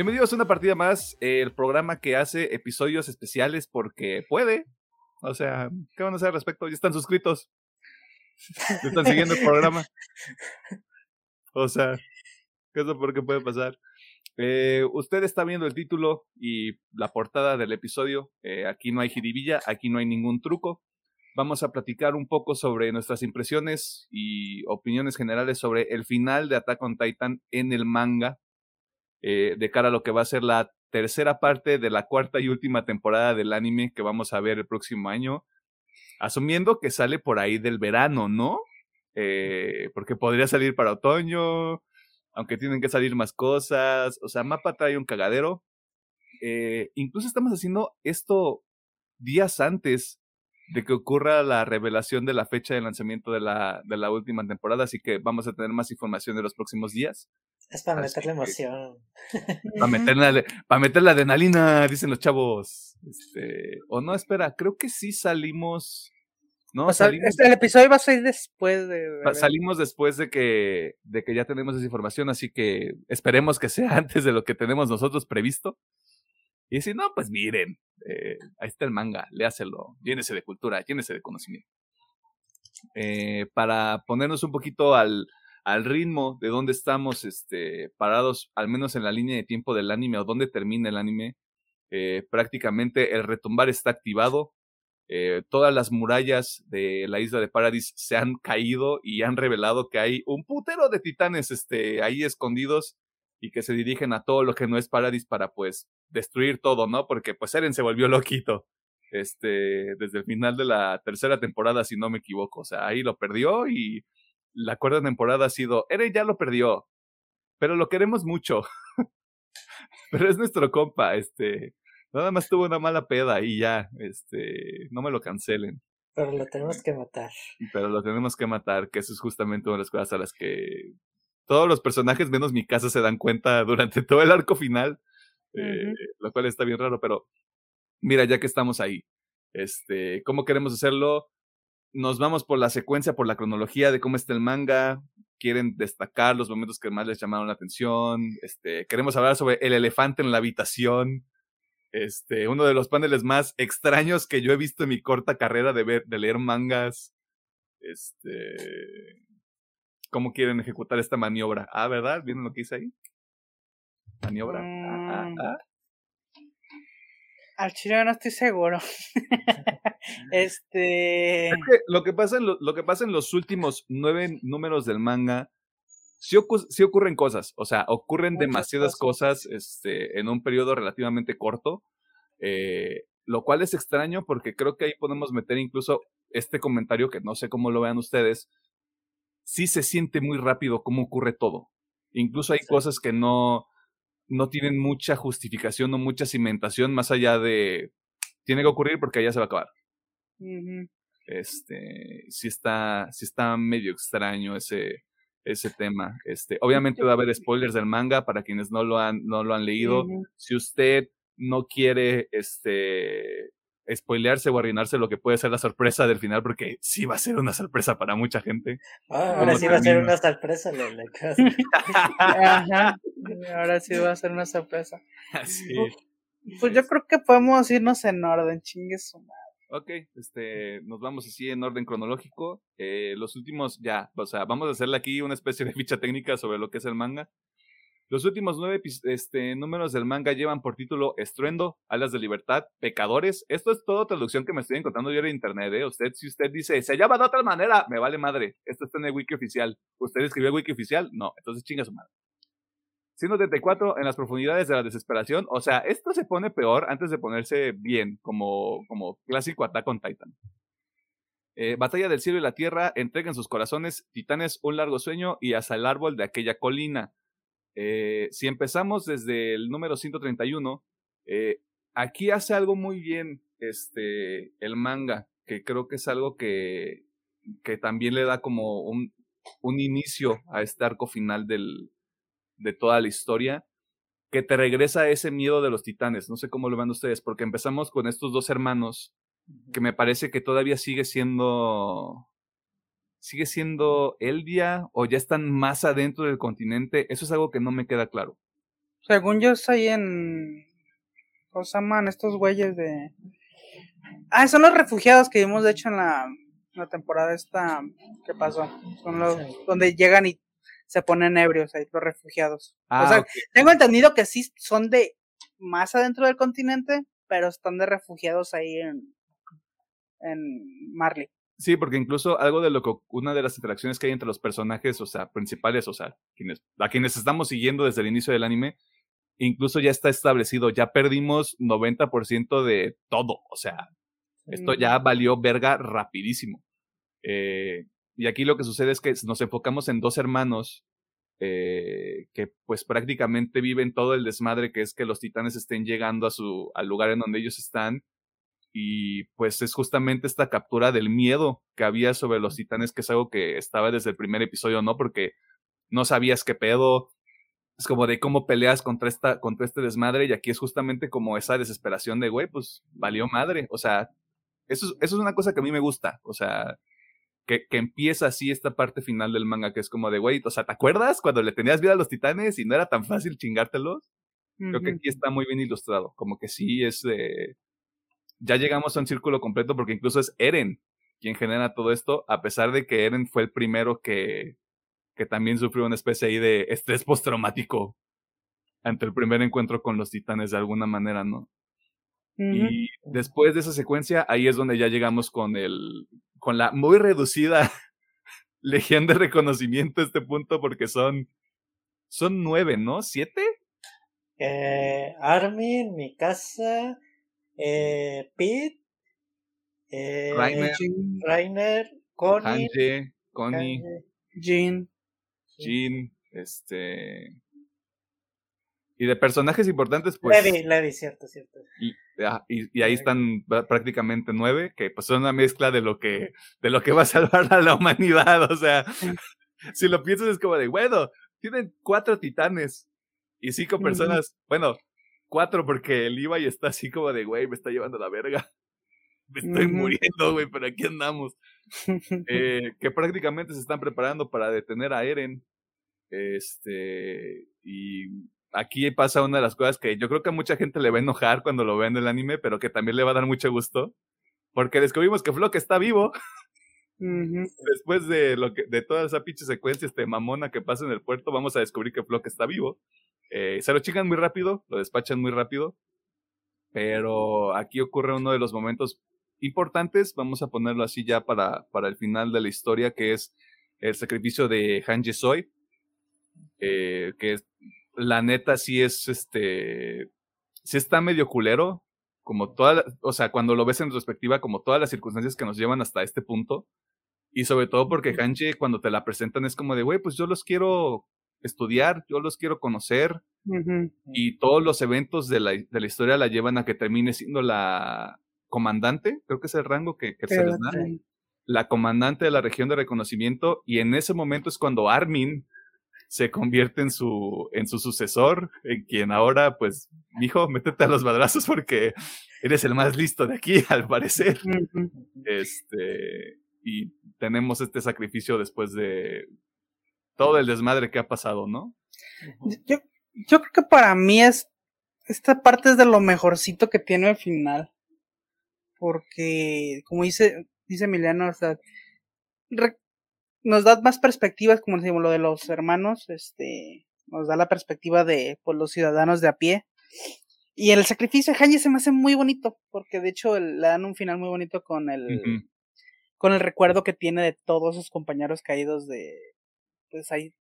Bienvenidos a una partida más, el programa que hace episodios especiales porque puede. O sea, ¿qué van a hacer al respecto? Ya están suscritos. Ya están siguiendo el programa. O sea, ¿qué es lo peor que puede pasar? Eh, usted está viendo el título y la portada del episodio. Eh, aquí no hay jiribilla, aquí no hay ningún truco. Vamos a platicar un poco sobre nuestras impresiones y opiniones generales sobre el final de Attack on Titan en el manga eh, de cara a lo que va a ser la tercera parte de la cuarta y última temporada del anime que vamos a ver el próximo año, asumiendo que sale por ahí del verano, ¿no? Eh, porque podría salir para otoño, aunque tienen que salir más cosas, o sea, Mapa trae un cagadero. Eh, incluso estamos haciendo esto días antes de que ocurra la revelación de la fecha de lanzamiento de la, de la última temporada, así que vamos a tener más información de los próximos días. Es para meterle emoción. Para meterle, para meter la adrenalina, dicen los chavos. Este, o no, espera, creo que sí salimos. No, salimos, el episodio va a salir después de. Salimos después de que, de que ya tenemos esa información, así que esperemos que sea antes de lo que tenemos nosotros previsto. Y si no, pues miren, eh, ahí está el manga, léaselo, llénese de cultura, llénese de conocimiento. Eh, para ponernos un poquito al, al ritmo de dónde estamos este, parados, al menos en la línea de tiempo del anime o dónde termina el anime, eh, prácticamente el retumbar está activado. Eh, todas las murallas de la isla de Paradis se han caído y han revelado que hay un putero de titanes este, ahí escondidos y que se dirigen a todo lo que no es Paradis para pues destruir todo, ¿no? Porque pues Eren se volvió loquito este, desde el final de la tercera temporada, si no me equivoco. O sea, ahí lo perdió y la cuarta temporada ha sido, Eren ya lo perdió, pero lo queremos mucho. pero es nuestro compa, este, nada más tuvo una mala peda y ya, este, no me lo cancelen. Pero lo tenemos que matar. Pero lo tenemos que matar, que eso es justamente una de las cosas a las que todos los personajes menos mi casa se dan cuenta durante todo el arco final, eh, lo cual está bien raro, pero mira, ya que estamos ahí, este, ¿cómo queremos hacerlo? nos vamos por la secuencia, por la cronología de cómo está el manga. Quieren destacar los momentos que más les llamaron la atención. Este, queremos hablar sobre el elefante en la habitación. Este, uno de los paneles más extraños que yo he visto en mi corta carrera de ver, de leer mangas. Este, cómo quieren ejecutar esta maniobra. Ah, ¿verdad? ¿Vieron lo que hice ahí? Maniobra. Ah, ah, mm. ah. Al chile no estoy seguro. este. lo, que pasa en lo, que pasa en los últimos nueve números del manga, sí, ocurren cosas. O sea, ocurren demasiadas cosas, este, en un periodo relativamente corto. Eh, lo cual es extraño porque creo que ahí podemos meter incluso este comentario que no sé cómo lo vean ustedes. Sí se siente muy rápido cómo ocurre todo. Incluso hay cosas que no no tienen mucha justificación o mucha cimentación más allá de tiene que ocurrir porque ya se va a acabar. Este, sí está, sí está medio extraño ese, ese tema. Este, obviamente va a haber spoilers del manga para quienes no lo han, no lo han leído. Si usted no quiere este spoilearse o arruinarse lo que puede ser la sorpresa del final, porque sí va a ser una sorpresa para mucha gente. Ah, ahora sí va a ser una sorpresa, Ahora sí va a ser una sorpresa. Pues yo creo que podemos irnos en orden, chingue su madre. Ok, este, nos vamos así en orden cronológico. Eh, los últimos, ya, o sea, vamos a hacerle aquí una especie de ficha técnica sobre lo que es el manga. Los últimos nueve este, números del manga llevan por título Estruendo, Alas de Libertad, Pecadores. Esto es todo traducción que me estoy encontrando yo en internet. ¿eh? Usted, si usted dice, se llama de otra manera, me vale madre. Esto está en el wiki oficial. ¿Usted escribió el wiki oficial? No, entonces chinga su madre. 134 en las profundidades de la desesperación. O sea, esto se pone peor antes de ponerse bien, como, como clásico Attack on Titan. Eh, batalla del cielo y la tierra, entreguen sus corazones, titanes, un largo sueño y hasta el árbol de aquella colina. Eh, si empezamos desde el número 131, eh, aquí hace algo muy bien este, el manga, que creo que es algo que, que también le da como un, un inicio a este arco final del, de toda la historia, que te regresa ese miedo de los titanes. No sé cómo lo ven ustedes, porque empezamos con estos dos hermanos, que me parece que todavía sigue siendo sigue siendo Eldia o ya están más adentro del continente? Eso es algo que no me queda claro. Según yo, estoy en. ¿Cómo se llaman estos güeyes de.? Ah, son los refugiados que vimos, de hecho, en la, la temporada esta. ¿Qué pasó? Son los. Donde llegan y se ponen ebrios ahí, los refugiados. o Ah, sea, tengo entendido que sí son de más adentro del continente, pero están de refugiados ahí en. En Marley. Sí, porque incluso algo de lo que una de las interacciones que hay entre los personajes, o sea, principales, o sea, quienes, a quienes estamos siguiendo desde el inicio del anime, incluso ya está establecido, ya perdimos 90% de todo, o sea, esto ya valió verga rapidísimo. Eh, y aquí lo que sucede es que nos enfocamos en dos hermanos eh, que pues prácticamente viven todo el desmadre que es que los titanes estén llegando a su, al lugar en donde ellos están y pues es justamente esta captura del miedo que había sobre los titanes, que es algo que estaba desde el primer episodio, ¿no? Porque no sabías qué pedo. Es como de cómo peleas contra, esta, contra este desmadre, y aquí es justamente como esa desesperación de, güey, pues valió madre. O sea, eso, es- eso es una cosa que a mí me gusta. O sea, que, que empieza así esta parte final del manga, que es como de, güey, o sea, ¿te acuerdas cuando le tenías vida a los titanes y no era tan fácil chingártelos? Creo que aquí está muy bien ilustrado. Como que sí es de. Ya llegamos a un círculo completo porque incluso es Eren quien genera todo esto, a pesar de que Eren fue el primero que, que también sufrió una especie ahí de estrés postraumático ante el primer encuentro con los titanes de alguna manera, ¿no? Y después de esa secuencia, ahí es donde ya llegamos con el. con la muy reducida legión de reconocimiento a este punto, porque son. Son nueve, ¿no? ¿Siete? Eh, Armin, Mikasa, eh, Pete, eh, Rainer, Connie, Hanje, Connie. Jean, este. Y de personajes importantes, pues. Levi, Levi, cierto, cierto. Y, ah, y- y ahí están pr- prácticamente nueve, que pues son una mezcla de lo que, de lo que va a salvar a la humanidad. O sea, si lo piensas es como de, bueno, tienen cuatro titanes y cinco personas. Bueno, cuatro porque el Levi está así como de, güey, me está llevando la verga. Me estoy muriendo, güey, pero aquí andamos eh, que prácticamente se están preparando para detener a Eren. Este, y aquí pasa una de las cosas que yo creo que a mucha gente le va a enojar cuando lo vean en el anime, pero que también le va a dar mucho gusto. Porque descubrimos que Flock está vivo después de lo que, de toda esa pinche secuencia este mamona que pasa en el puerto, vamos a descubrir que Flock está vivo. Eh, se lo chingan muy rápido, lo despachan muy rápido. Pero aquí ocurre uno de los momentos importantes, vamos a ponerlo así ya para, para el final de la historia, que es el sacrificio de Han Soy. Eh, que es, la neta sí es este. Sí está medio culero. Como toda, o sea, cuando lo ves en retrospectiva, como todas las circunstancias que nos llevan hasta este punto. Y sobre todo porque Hanji, cuando te la presentan, es como de, güey, pues yo los quiero estudiar, yo los quiero conocer. Y todos los eventos de la, de la historia la llevan a que termine siendo la comandante, creo que es el rango que, que se les da Sí. la comandante de la región de reconocimiento y en ese momento es cuando Armin se convierte en su en su sucesor, en quien ahora pues hijo, métete a los madrazos porque eres el más listo de aquí al parecer. Este y tenemos este sacrificio después de todo el desmadre que ha pasado, ¿no? Yo, yo creo que para mí es. Esta parte es de lo mejorcito que tiene el final. Porque, como dice, dice Emiliano, o sea, re- nos da más perspectivas, como decimos, lo de los hermanos, este, nos da la perspectiva de pues, los ciudadanos de a pie. Y el sacrificio de Hanji se me hace muy bonito, porque de hecho el- le dan un final muy bonito con el, con el recuerdo que tiene de todos sus compañeros caídos de, pues ahí,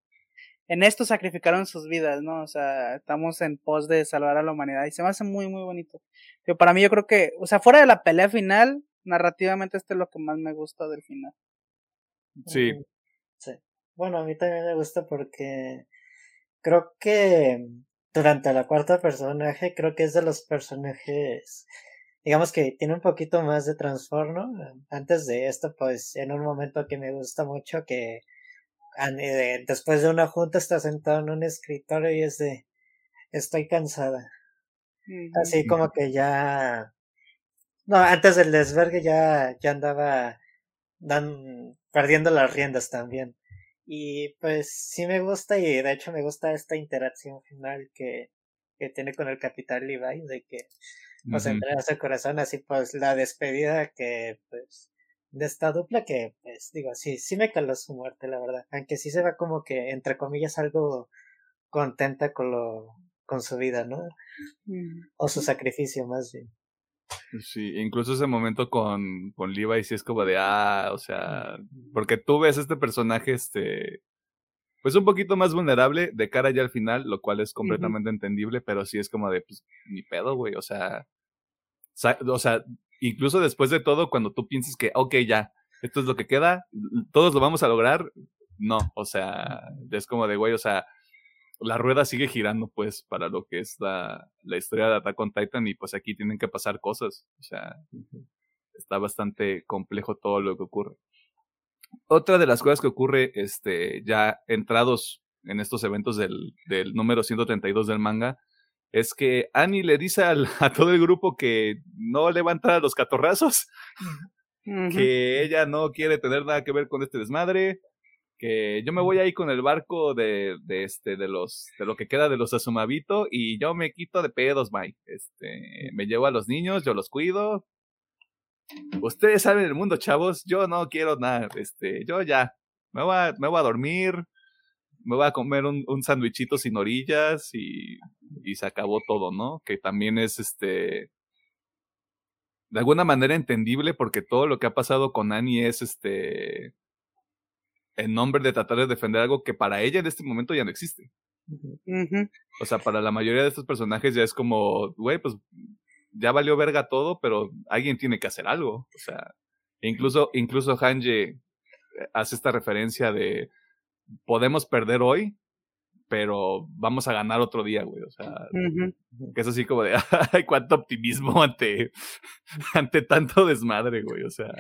en esto sacrificaron sus vidas, ¿no? O sea, estamos en pos de salvar a la humanidad y se me hace muy, muy bonito. Pero para mí yo creo que, o sea, fuera de la pelea final, narrativamente esto es lo que más me gusta del final. Sí. Sí. Bueno, a mí también me gusta porque creo que durante la cuarta personaje, creo que es de los personajes, digamos que tiene un poquito más de trastorno. Antes de esto, pues en un momento que me gusta mucho que después de una junta está sentado en un escritorio y es de, estoy cansada. Así como que ya. No, antes del desvergue ya, ya andaba dan, perdiendo las riendas también. Y pues sí me gusta y de hecho me gusta esta interacción final que que tiene con el capitán Levi, de que pues uh entrega su corazón, así pues la despedida que pues de esta dupla que pues digo, sí, sí me caló su muerte, la verdad, aunque sí se va como que entre comillas algo contenta con lo con su vida, ¿no? O su sacrificio más bien. Sí, incluso ese momento con, con Levi sí es como de, ah, o sea, porque tú ves este personaje, este, pues un poquito más vulnerable de cara ya al final, lo cual es completamente entendible, pero sí es como de, pues, ni pedo, güey, o sea, o sea, incluso después de todo, cuando tú piensas que, ok, ya, esto es lo que queda, todos lo vamos a lograr, no, o sea, es como de, güey, o sea, la rueda sigue girando, pues, para lo que es la, la historia de Attack on Titan y pues aquí tienen que pasar cosas, o sea, está bastante complejo todo lo que ocurre. Otra de las cosas que ocurre, este, ya entrados en estos eventos del, del número 132 del manga, es que Annie le dice al, a todo el grupo que no le va a los catorrazos, que ella no quiere tener nada que ver con este desmadre, que yo me voy ahí con el barco de, de este, de los, de lo que queda de los Asumabito y yo me quito de pedos, Mike. Este, me llevo a los niños, yo los cuido. Ustedes saben el mundo, chavos, yo no quiero nada, este, yo ya, me voy a, me voy a dormir, me voy a comer un, un sandwichito sin orillas y, y se acabó todo, ¿no? Que también es este, de alguna manera entendible porque todo lo que ha pasado con Annie es este, en nombre de tratar de defender algo que para ella en este momento ya no existe. O sea, para la mayoría de estos personajes ya es como, güey, pues ya valió verga todo, pero alguien tiene que hacer algo. O sea, incluso, incluso Hanje hace esta referencia de podemos perder hoy, pero vamos a ganar otro día, güey. O sea, que es así como de, ay, cuánto optimismo ante, ante tanto desmadre, güey. O sea,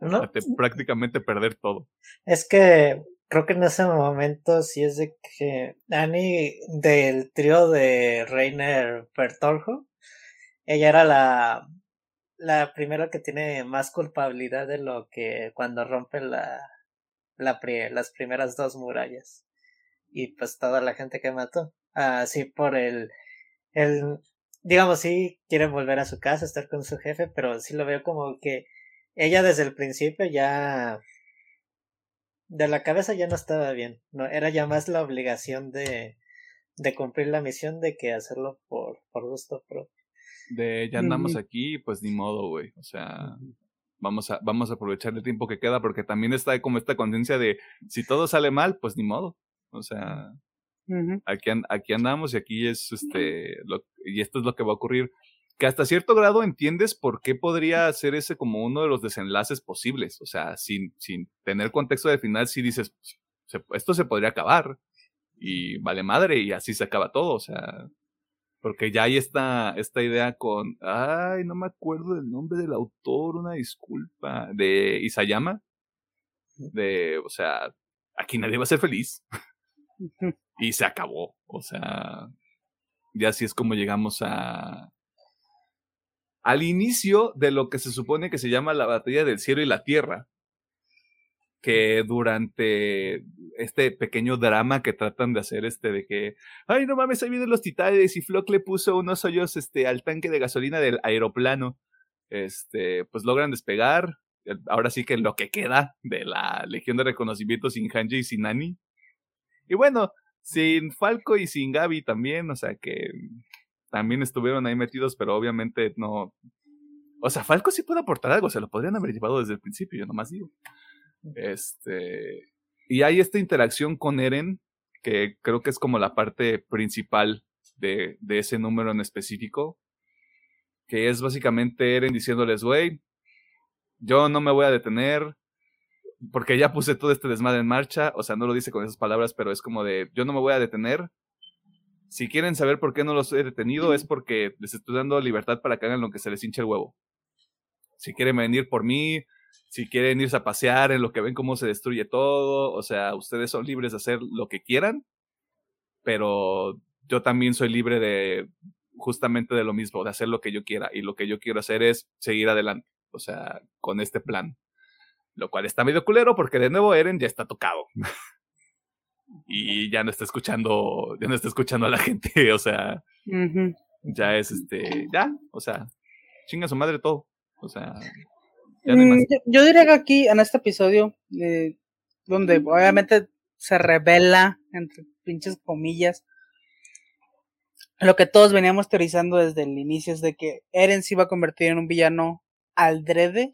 ante prácticamente perder todo. Es que creo que en ese momento sí es de que Annie del trío de Reiner Bertoljo, ella era la, la primera que tiene más culpabilidad de lo que cuando rompe la, la las primeras dos murallas. Y pues toda la gente que mató. Así por el, el, digamos, sí quiere volver a su casa, estar con su jefe, pero sí lo veo como que ella desde el principio ya de la cabeza ya no estaba bien, no era ya más la obligación de de cumplir la misión de que hacerlo por por gusto propio. De ya andamos aquí, pues ni modo, güey, o sea, vamos a vamos a aprovechar el tiempo que queda porque también está como esta conciencia de si todo sale mal, pues ni modo. O sea, aquí, aquí andamos y aquí es este, lo, y esto es lo que va a ocurrir. Que hasta cierto grado entiendes por qué podría ser ese como uno de los desenlaces posibles. O sea, sin, sin tener contexto de final, si dices, pues, esto se podría acabar y vale madre y así se acaba todo. O sea, porque ya hay esta, esta idea con, ay, no me acuerdo del nombre del autor, una disculpa, de Isayama. De, o sea, aquí nadie va a ser feliz. y se acabó. O sea, ya así es como llegamos a al inicio de lo que se supone que se llama la batalla del cielo y la tierra. Que durante este pequeño drama que tratan de hacer, este de que, ay, no mames, ahí vienen los titanes y Flock le puso unos hoyos este, al tanque de gasolina del aeroplano. Este, pues logran despegar. Ahora sí que lo que queda de la Legión de Reconocimiento sin Hanji y sin Nani y bueno, sin Falco y sin Gaby también, o sea que también estuvieron ahí metidos, pero obviamente no. O sea, Falco sí puede aportar algo, se lo podrían haber llevado desde el principio, yo nomás digo. Este. Y hay esta interacción con Eren, que creo que es como la parte principal de, de ese número en específico. Que es básicamente Eren diciéndoles, güey, yo no me voy a detener, porque ya puse todo este desmadre en marcha, o sea, no lo dice con esas palabras, pero es como de, yo no me voy a detener. Si quieren saber por qué no los he detenido, es porque les estoy dando libertad para que hagan lo que se les hinche el huevo. Si quieren venir por mí, si quieren irse a pasear en lo que ven cómo se destruye todo, o sea, ustedes son libres de hacer lo que quieran, pero yo también soy libre de justamente de lo mismo, de hacer lo que yo quiera, y lo que yo quiero hacer es seguir adelante, o sea, con este plan. Lo cual está medio culero porque de nuevo Eren ya está tocado. y ya no está escuchando, ya no está escuchando a la gente, o sea, ya es este, ya, o sea, chinga su madre todo, o sea, mm, yo, diría que aquí, en este episodio, eh, donde obviamente se revela, entre pinches comillas, lo que todos veníamos teorizando desde el inicio es de que Eren se iba a convertir en un villano al drede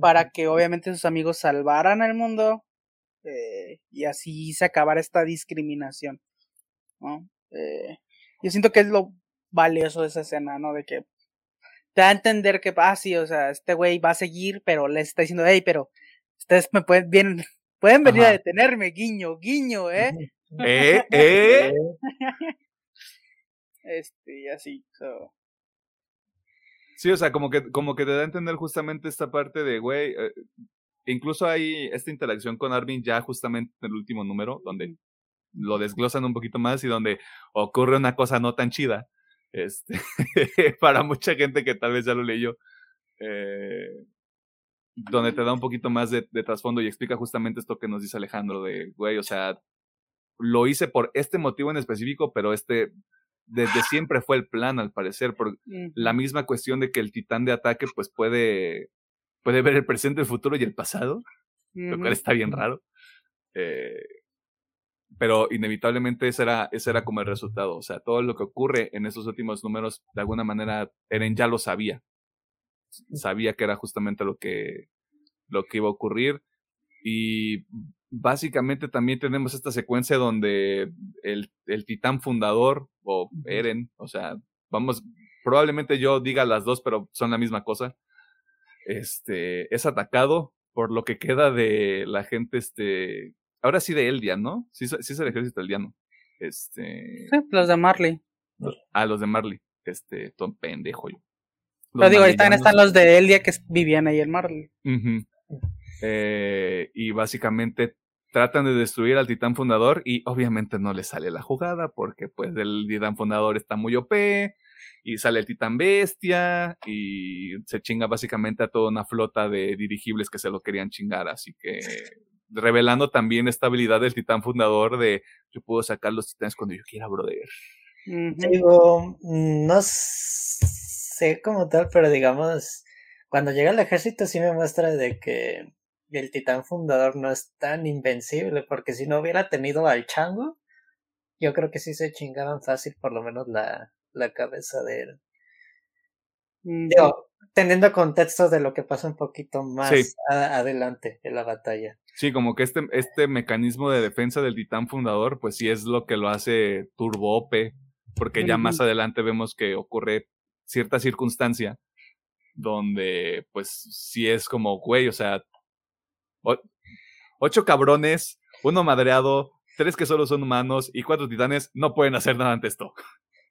para que obviamente sus amigos salvaran el mundo eh, y así se acabara esta discriminación. ¿no? Eh, yo siento que es lo valioso de esa escena, ¿no? De que te da a entender que, ah, sí, o sea, este güey va a seguir, pero le está diciendo, hey, pero ustedes me pueden, bien, pueden venir a detenerme, guiño, guiño, ¿eh? ¿Eh? ¿Eh? este, y así, Sí, o sea, como que, como que te da a entender justamente esta parte de, güey, eh, incluso hay esta interacción con Armin ya justamente en el último número, donde lo desglosan un poquito más y donde ocurre una cosa no tan chida, este, para mucha gente que tal vez ya lo leyó, eh, donde te da un poquito más de, de trasfondo y explica justamente esto que nos dice Alejandro, de, güey, o sea, lo hice por este motivo en específico, pero este desde siempre fue el plan, al parecer, por la misma cuestión de que el titán de ataque, pues puede, puede ver el presente, el futuro y el pasado, lo cual está bien raro. Eh, pero inevitablemente ese era, ese era como el resultado. O sea, todo lo que ocurre en esos últimos números, de alguna manera, Eren ya lo sabía. Sabía que era justamente lo que, lo que iba a ocurrir. Y básicamente también tenemos esta secuencia donde el, el titán fundador, o Eren, o sea, vamos, probablemente yo diga las dos, pero son la misma cosa. Este, es atacado por lo que queda de la gente, este, ahora sí de Eldian, ¿no? Sí, sí es el ejército eldiano. Este. Sí, los de Marley. Ah, los de Marley. Este, ton pendejo yo. Pero digo, ahí también están los de Eldia que vivían ahí en Marley. eh, y básicamente tratan de destruir al titán fundador y obviamente no le sale la jugada porque pues el titán fundador está muy OP y sale el titán bestia y se chinga básicamente a toda una flota de dirigibles que se lo querían chingar, así que revelando también esta habilidad del titán fundador de yo puedo sacar los titanes cuando yo quiera, brother. Digo, no sé cómo tal, pero digamos, cuando llega el ejército sí me muestra de que el titán fundador no es tan invencible, porque si no hubiera tenido al chango, yo creo que sí se chingaban fácil por lo menos la, la cabeza de él. Mm, Digo, teniendo contexto de lo que pasa un poquito más adelante en la batalla. Sí, como que este, este mecanismo de defensa del titán fundador, pues sí es lo que lo hace turbo OP, porque ya más adelante vemos que ocurre cierta circunstancia donde pues sí es como, güey, o sea, ocho cabrones, uno madreado, tres que solo son humanos y cuatro titanes no pueden hacer nada ante esto.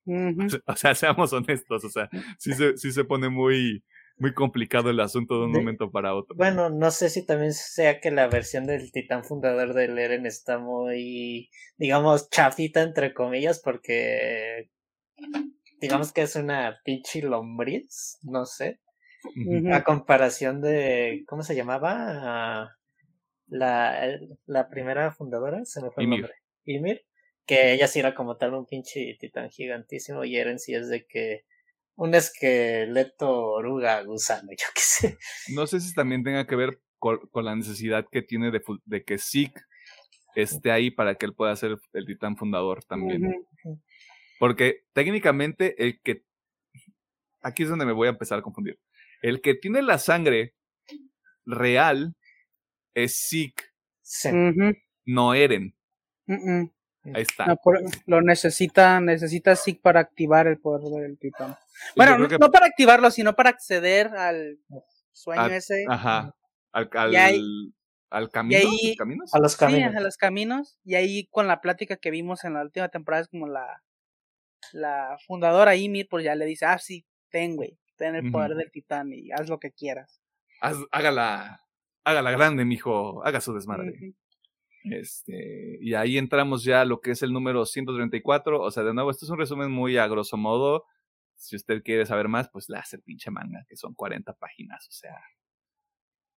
O sea, seamos honestos, o sea, sí se, sí se pone muy, muy complicado el asunto de un momento para otro. Bueno, no sé si también sea que la versión del titán fundador del Eren está muy, digamos, chafita entre comillas, porque digamos que es una pinche lombriz, no sé. A comparación de, ¿cómo se llamaba? la, la primera fundadora, se me fue el nombre, Ymir, que ella sí era como tal un pinche titán gigantísimo y Eren sí es de que un esqueleto oruga gusano, yo qué sé. No sé si también tenga que ver con, la necesidad que tiene de, de que Zeke esté ahí para que él pueda ser el titán fundador también. Porque técnicamente el que... Aquí es donde me voy a empezar a confundir. El que tiene la sangre real es Zeke, no Eren. Ahí está. lo necesita, necesita Zeke para activar el poder del titán. Bueno, no, para activarlo, sino para acceder al sueño ese. Ajá. Al, al, camino, A los caminos. Sí, a los caminos. Y ahí con la plática que vimos en la última temporada es como la, la fundadora Ymir, pues ya le dice, ah, sí, ten, güey, ten el poder del titán y haz lo que quieras. Haz, hágala, hágala grande, mijo, haga su desmadre. Este, y ahí entramos ya a lo que es el número 134. O sea, de nuevo, esto es un resumen muy a grosso modo. Si usted quiere saber más, pues le hace el pinche manga, que son 40 páginas. O sea,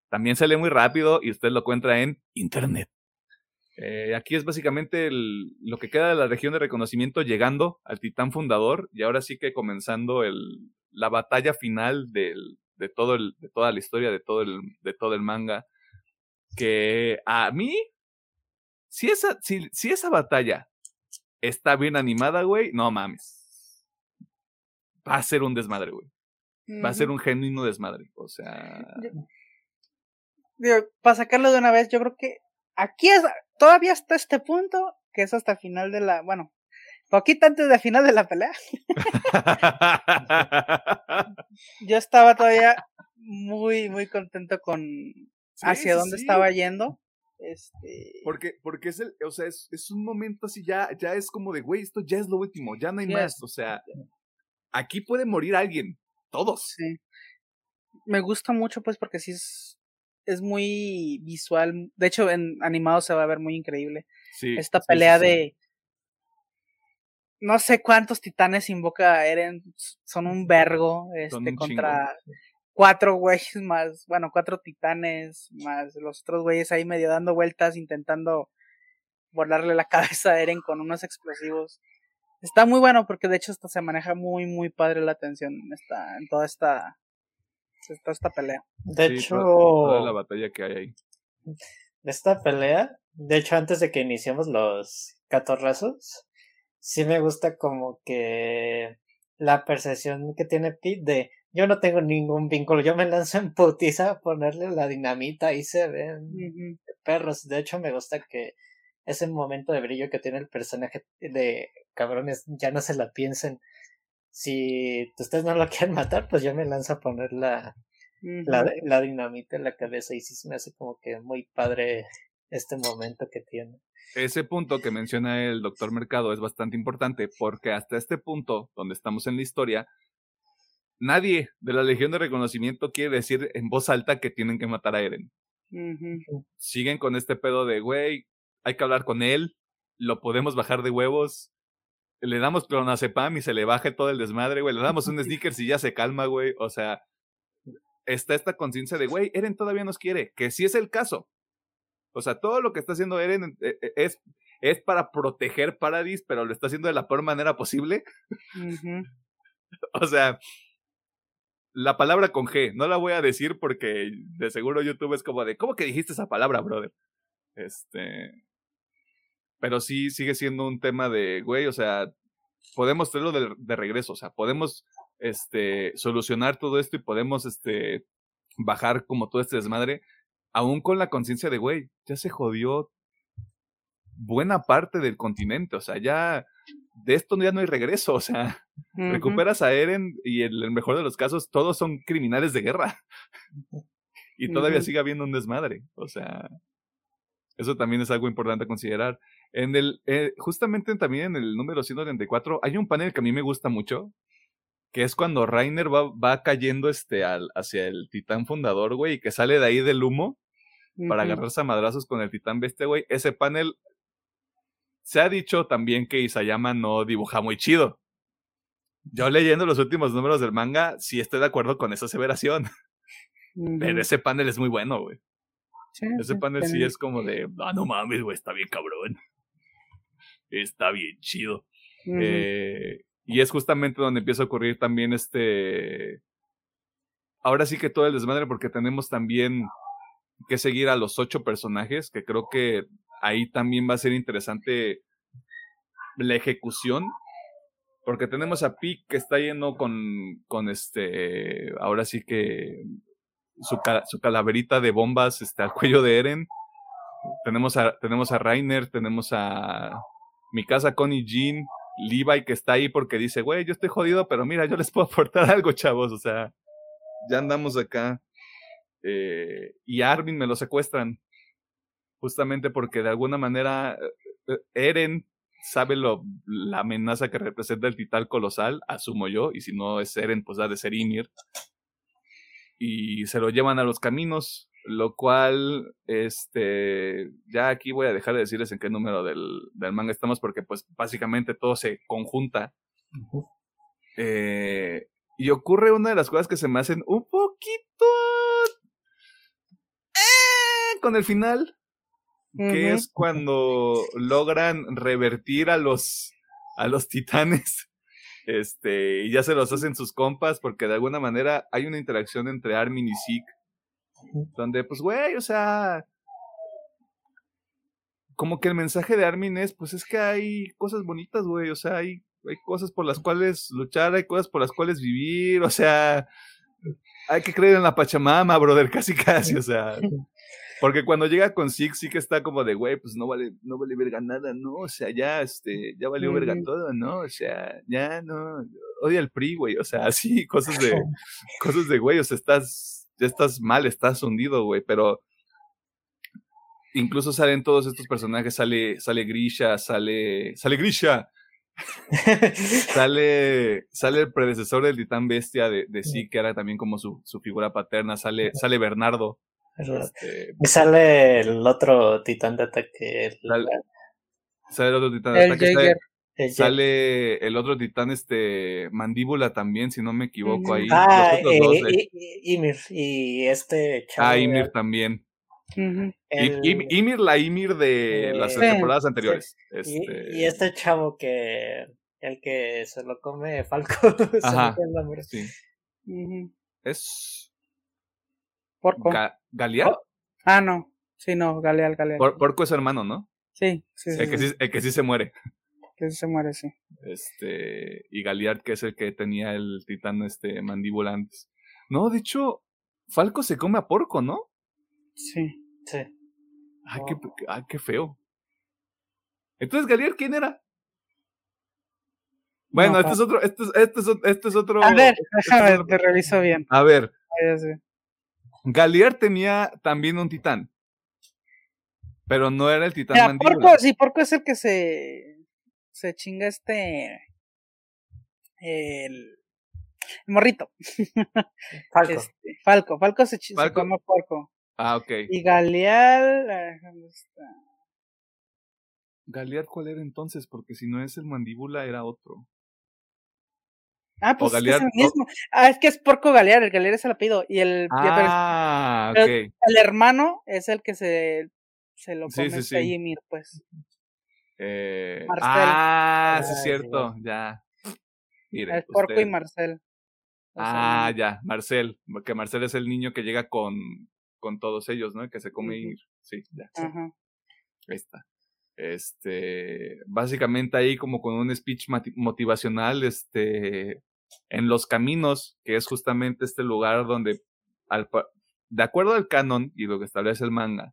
también se lee muy rápido y usted lo encuentra en internet. Eh, aquí es básicamente lo que queda de la región de reconocimiento llegando al titán fundador y ahora sí que comenzando el, la batalla final de, todo el, de toda la historia, de todo el, de todo el manga. Que a mí, si esa, si, si esa batalla está bien animada, güey, no mames. Va a ser un desmadre, güey. Va a ser un genuino desmadre. O sea. para sacarlo de una vez, yo creo que aquí es, todavía hasta este punto, que es hasta el final de la, bueno, poquito antes del final de la pelea. yo estaba todavía muy, muy contento con hacia dónde estaba yendo. Este... Porque, porque es el, o sea, es, es, un momento así, ya, ya es como de, güey, esto ya es lo último, ya no hay más. O sea, aquí puede morir alguien, todos. Sí. Me gusta mucho, pues, porque sí es, es muy visual. De hecho, en animado se va a ver muy increíble. Sí, Esta pelea de. No sé cuántos titanes invoca Eren. Son un vergo. Este, contra cuatro güeyes más. Bueno, cuatro titanes. Más los otros güeyes ahí medio dando vueltas. Intentando volarle la cabeza a Eren con unos explosivos. Está muy bueno porque de hecho hasta se maneja muy, muy padre la tensión en, esta, en toda esta toda esta pelea. De hecho, toda, la batalla que hay ahí. Esta pelea, de hecho, antes de que iniciemos los catorrazos, sí me gusta como que la percepción que tiene Pete de yo no tengo ningún vínculo, yo me lanzo en putiza a ponerle la dinamita y se ven perros. De hecho, me gusta que ese momento de brillo que tiene el personaje de cabrones ya no se la piensen si ustedes no lo quieren matar, pues yo me lanzo a poner la, la, dinamita en la cabeza y sí se me hace como que muy padre este momento que tiene. Ese punto que menciona el doctor Mercado es bastante importante porque hasta este punto, donde estamos en la historia, nadie de la Legión de Reconocimiento quiere decir en voz alta que tienen que matar a Eren. Siguen con este pedo de, güey, hay que hablar con él, lo podemos bajar de huevos, le damos clonazepam y se le baje todo el desmadre, güey. Le damos un sneakers y ya se calma, güey. O sea, está esta conciencia de, güey, Eren todavía nos quiere, que sí es el caso. O sea, todo lo que está haciendo Eren eh, eh, es, es para proteger Paradis, pero lo está haciendo de la peor manera posible. o sea, la palabra con G, no la voy a decir porque de seguro YouTube es como de, ¿cómo que dijiste esa palabra, brother? Este, pero sí sigue siendo un tema de, güey, o sea, podemos tenerlo de, regreso, o sea, podemos este, solucionar todo esto y podemos este, bajar como todo este desmadre, aún con la conciencia de, güey, ya se jodió buena parte del continente, o sea, ya de esto ya no hay regreso, o sea, recuperas a Eren y en el mejor de los casos todos son criminales de guerra. y todavía sigue habiendo un desmadre, o sea, eso también es algo importante a considerar. En el, eh, justamente también en el número 134 hay un panel que a mí me gusta mucho, que es cuando Rainer va, va cayendo este al, hacia el titán fundador, güey, y que sale de ahí del humo para agarrarse a madrazos con el titán bestia, güey. Ese panel se ha dicho también que Isayama no dibuja muy chido. Yo leyendo los últimos números del manga, sí estoy de acuerdo con esa aseveración. Pero ese panel es muy bueno, güey. ese panel sí es como de, ah, no mames, güey, está bien cabrón está bien chido. Eh, y es justamente donde empieza a ocurrir también este... Ahora sí que todo el desmadre porque tenemos también que seguir a los ocho personajes, que creo que ahí también va a ser interesante la ejecución, porque tenemos a Pic que está lleno con, con este, ahora sí que su, su calaverita de bombas este, al cuello de Eren. Tenemos a, tenemos a Rainer, tenemos a, mi casa Connie Jean, Levi que está ahí porque dice, güey, yo estoy jodido, pero mira, yo les puedo aportar algo, chavos, o sea, ya andamos acá. Eh, y Armin me lo secuestran, justamente porque de alguna manera eh, Eren sabe lo, la amenaza que representa el titán colosal, asumo yo, y si no es Eren, pues ha de ser Ymir. Y se lo llevan a los caminos, lo cual, este, ya aquí voy a dejar de decirles en qué número del, del manga estamos porque pues básicamente todo se conjunta. eh, y ocurre una de las cosas que se me hacen un poquito... Eh, con el final. Que es cuando logran revertir a los a los titanes. Este, y ya se los hacen sus compas porque de alguna manera hay una interacción entre Armin y Zeke donde pues güey, o sea, como que el mensaje de Armin es, pues es que hay cosas bonitas, güey, o sea, hay, hay cosas por las cuales luchar, hay cosas por las cuales vivir, o sea, hay que creer en la Pachamama, brother, casi casi, o sea, porque cuando llega con Six sí que está como de, güey, pues no vale, no vale verga nada, ¿no? O sea, ya, este, ya valió verga todo, ¿no? O sea, ya no, odia el PRI, güey, o sea, así, cosas de, cosas de, güey, o sea, estás, ya estás mal, estás hundido, güey, pero incluso salen todos estos personajes, sale, sale Grisha, sale, sale Grisha, sale, sale el predecesor del titán bestia de, de sí, que era también como su, su figura paterna, sale, sale Bernardo, este, Y sale el otro titán de ataque. El, Sale- sale el otro titán de El ataque, sale, el- sale el otro titán, este, mandíbula también, si no me equivoco Ujú. ahí. Ah, los otros dos, y, de- y- y- Ymir. Y este chavo. ah, Ymir también. El- Ym- Ymir, la Ymir de Eh, las temporadas anteriores. y, Este, y este chavo que. El que se lo come Falco. se me Ajá. fue el nombre. sí. Es Porco. Ga- Galear. Oh. Ah, no. Sí, no, Galeal, Galeal. Por- Porco es hermano, ¿no? Sí, sí, sí. El que sí, sí, el que sí se muere. que sí se muere, sí. Este, y Galiard, que es el que tenía el titán este mandíbula antes. No, de hecho, Falco se come a Porco, ¿no? Sí. Sí. Ay, qué, Oh. ay, qué feo. Entonces, Galiard, ¿quién era? Bueno, No, este es otro, este es, este es, este es otro. A ver, este es déjame, otro- te reviso bien. A ver, Ah, Galiard tenía también un titán. Pero no era el titán Mira, mandíbula. Porco, sí, Porco es el que se, se chinga este, el, el morrito, Falco. este, Falco, Falco se, chi- se Falco. come Porco. Ah, ok. Y Galeal, ah, ¿dónde está? Galiard, ¿cuál era entonces? Porque si no es el mandíbula, era otro. Ah, pues es, el mismo. Ah, es que es Porco Galear, el Galear es el apellido. Y el, Ah, pero- el hermano es el que se, se lo Sí, come sí, este sí. Pues. Eh, Marcel. ah, sí, es cierto, ya. Es Porco y Marcel. O sea, Ah, ya, Marcel. Porque Marcel es el niño que llega con, con todos ellos, ¿no? Que se come. Ymir. Sí, ya. Ajá. Ahí está. Este, básicamente ahí como con un speech motivacional, este, en los caminos, que es justamente este lugar donde, al, de acuerdo al canon y lo que establece el manga,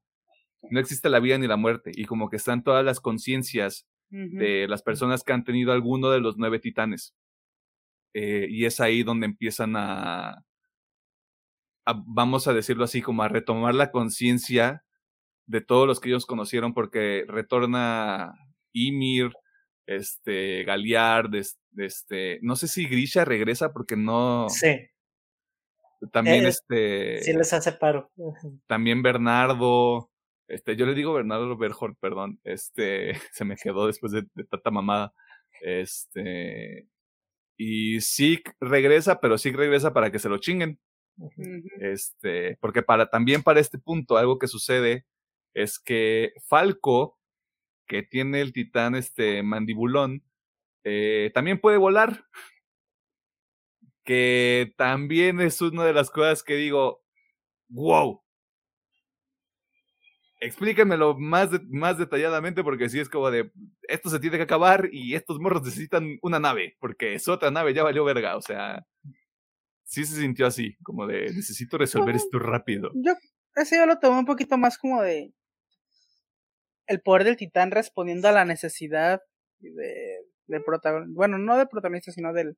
no existe la vida ni la muerte, y como que están todas las conciencias de las personas que han tenido alguno de los nueve titanes. Eh, y es ahí donde empiezan a, a, vamos a decirlo así, como a retomar la conciencia de todos los que ellos conocieron, porque retorna Ymir, este, Galiard, es- este, no sé si Grisha regresa porque no, Sí. también Eh, este, Sí les hace paro. también Bernardo, este, yo le digo Bernardo Berhort, perdón, este, se me quedó después de, de tanta mamada, este, y Zeke regresa, pero Zeke regresa para que se lo chinguen, este, porque para, también para este punto, algo que sucede es que Falco, que tiene el titán, este, mandibulón, eh, también puede volar, que también es una de las cosas que digo, wow. Explíquenmelo más, de- más detalladamente porque si es como de, esto se tiene que acabar y estos morros necesitan una nave, porque su otra nave ya valió verga, o sea, sí se sintió así, como de, necesito resolver esto rápido. Yo, ese yo lo tomé un poquito más como de el poder del titán respondiendo a la necesidad de, del protagonista, bueno, no del protagonista, sino del,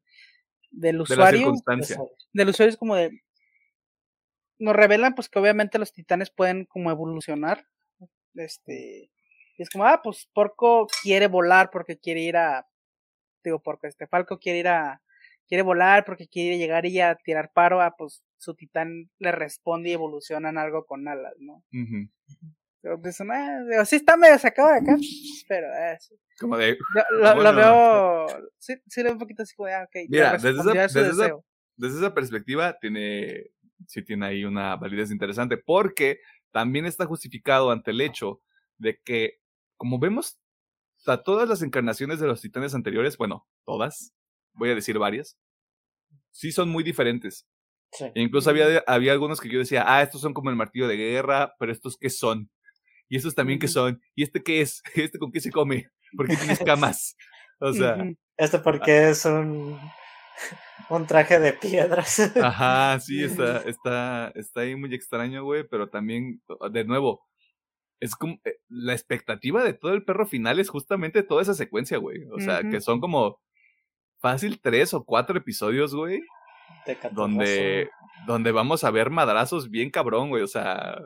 del De la usuario. circunstancia. Del usuario es como de nos revelan pues que obviamente los titanes pueden como evolucionar. Este y es como, ah, pues Porco quiere volar porque quiere ir a digo, Porco, este Falco quiere ir a quiere volar porque quiere llegar y a tirar paro, ah, pues su titán le responde y evoluciona en algo con alas, ¿no? Pero dicen, ah, digo, sí está medio sacado de acá, pero eh, sí. Como de, Lo, lo- lo Bueno, veo, sí, sí, lo veo un poquito así como, de, ah, ok, Mira, desde esa- desde esa- deseo. desde esa perspectiva tiene, sí tiene ahí una validez interesante, porque también está justificado ante el hecho de que, como vemos a todas las encarnaciones de los titanes anteriores, bueno, todas, voy a decir varias, sí son muy diferentes. Sí. E incluso había, había algunos que yo decía, ah, estos son como el martillo de guerra, pero estos qué son. Y estos también qué son. ¿Y este qué es? ¿Este con qué se come? ¿Por qué tiene escamas? O sea. Esto porque es un, un traje de piedras. ajá, sí, está, está, está ahí muy extraño, güey, pero también, de nuevo, es como, eh, la expectativa de todo el perro final es justamente toda esa secuencia, güey. O sea, que son como fácil tres o cuatro episodios, güey, donde, donde vamos a ver madrazos bien cabrón, güey. O sea,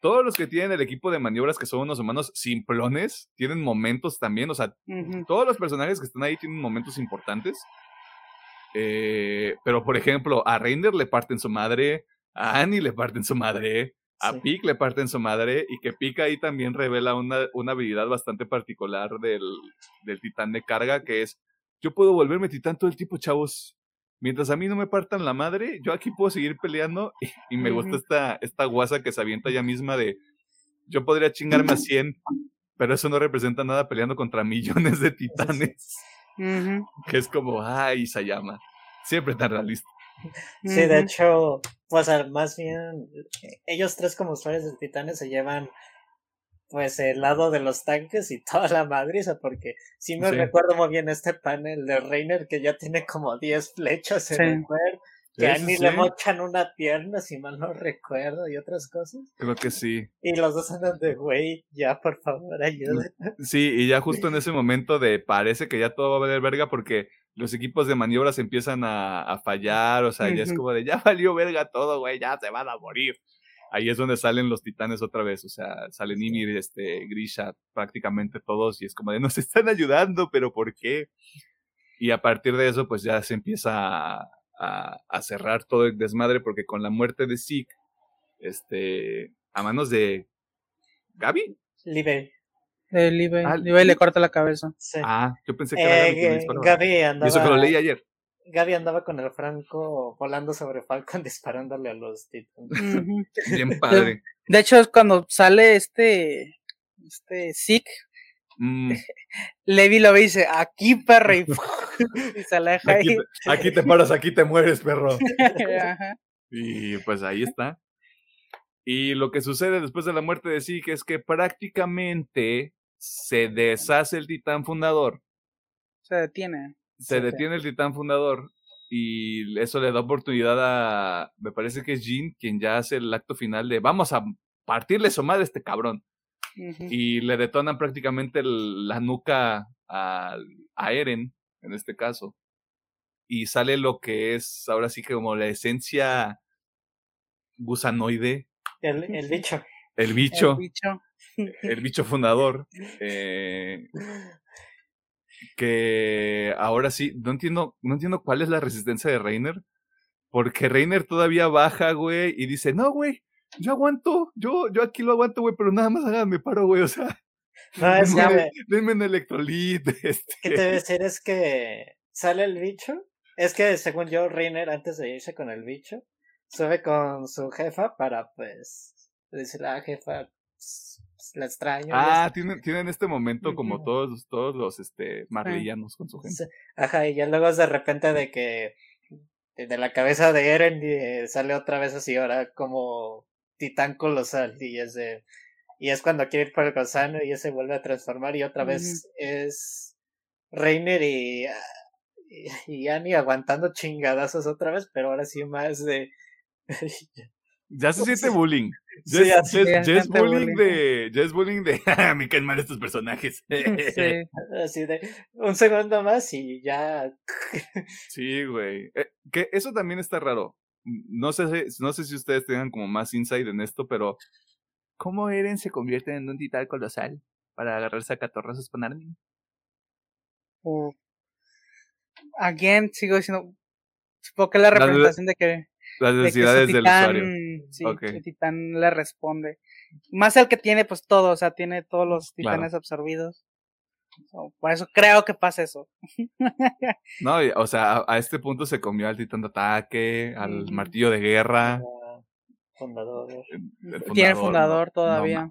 todos los que tienen el equipo de maniobras que son unos humanos simplones, tienen momentos también. O sea, todos los personajes que están ahí tienen momentos importantes. Eh, pero, por ejemplo, a Reiner le parten su madre, a Annie le parten su madre, a Sí. Pick le parten su madre, y que Pick ahí también revela una, una habilidad bastante particular del, del titán de carga, que es, yo puedo volverme titán todo el tiempo, chavos. Mientras a mí no me partan la madre, yo aquí puedo seguir peleando, y, y me gusta esta, esta guasa que se avienta ella misma de, yo podría chingarme a 100, pero eso no representa nada peleando contra millones de titanes. Que es como, ay, Sayama. Siempre tan realista. Sí, de hecho, pues más bien, ellos tres como usuarios de Titanes se llevan pues el lado de los tanques y toda la madriza, porque sí me Sí. recuerdo muy bien este panel de Reiner que ya tiene como 10 flechas en Sí. el cuerpo, que a sí, le mochan una pierna, si mal no recuerdo, y otras cosas. Creo que sí. Y los dos andan de, güey, ya por favor, ayuden. Sí, y ya justo en ese momento de parece que ya todo va a valer verga porque los equipos de maniobras empiezan a, a fallar, o sea, ya es como de ya valió verga todo, güey, ya se van a morir. Ahí es donde salen los titanes otra vez, o sea, salen Ymir, este, Grisha, prácticamente todos, y es como de nos están ayudando, pero ¿por qué? Y a partir de eso, pues ya se empieza a, a- a cerrar todo el desmadre, porque con la muerte de Zeke, este, a manos de Gaby, Libe, El Levi, Ah, Levi le corta la cabeza. sí. Ah, yo pensé que era Eh, Gaby. Gaby eso que lo leí ayer. Gaby andaba con el Franco volando sobre Falcon disparándole a los titanes. Ujú. Bien padre. De hecho, es cuando sale este, este Zeke, Mm, Levi lo ve y dice, aquí perro, y, y se aleja aquí, ahí. te, aquí te paras, aquí te mueres, perro. Ajá. Y pues ahí está. Y lo que sucede después de la muerte de Zeke es que prácticamente se deshace el titán fundador. Se detiene. Se detiene el titán fundador. Y eso le da oportunidad a. Me parece que es Jean quien ya hace el acto final de vamos a partirle su madre a este cabrón. Y le detonan prácticamente el- la nuca a, a Eren, en este caso. Y sale lo que es ahora sí que como la esencia gusanoide, El, el bicho. el El bicho, bicho. el bicho fundador. eh, que ahora sí, no entiendo, no entiendo cuál es la resistencia de Reiner. Porque Reiner todavía baja, güey, y dice, no, güey, yo aguanto, yo, yo aquí lo aguanto, güey, pero nada más háganme paro, güey, o sea, No, es denme, que, denme un electrolit, este. ¿qué te voy a decir? Es que sale el bicho. Es que según yo, Reiner, antes de irse con el bicho, sube con su jefa para, pues, decirle, ah, jefa, la extraño. Ah, esto". tienen, tienen este momento como todos, todos los este marleyanos con su gente. Ajá, y ya luego de repente de que de la cabeza de Eren eh, sale otra vez así ahora como titán colosal y es de y es cuando quiere ir por el gusano y ese vuelve a transformar y otra vez es Reiner y y, y Annie aguantando chingadazos otra vez, pero ahora sí más de Ya se siente Sí. bullying. Ya, Sí, es, ya ya es bullying bullying. de. Ya es bullying de. "Ah, Me caen mal estos personajes. Sí. así de un segundo más y ya Sí, güey. Eh, que eso también está raro. No sé, si- no sé si ustedes tengan como más insight en esto, pero ¿cómo Eren se convierte en un titán colosal para agarrarse a catorrazos con Armin? O- Again, sigo diciendo. Supongo que la representación de que, Las de que su necesidades del titán, usuario. sí, Ok. el titán le responde. Más el que tiene, pues todo, o sea, tiene todos los Claro. titanes absorbidos. So, por eso creo que pasa eso. No, o sea, a, a este punto se comió al titán de ataque, al martillo de guerra. Fundador. tiene el fundador todavía.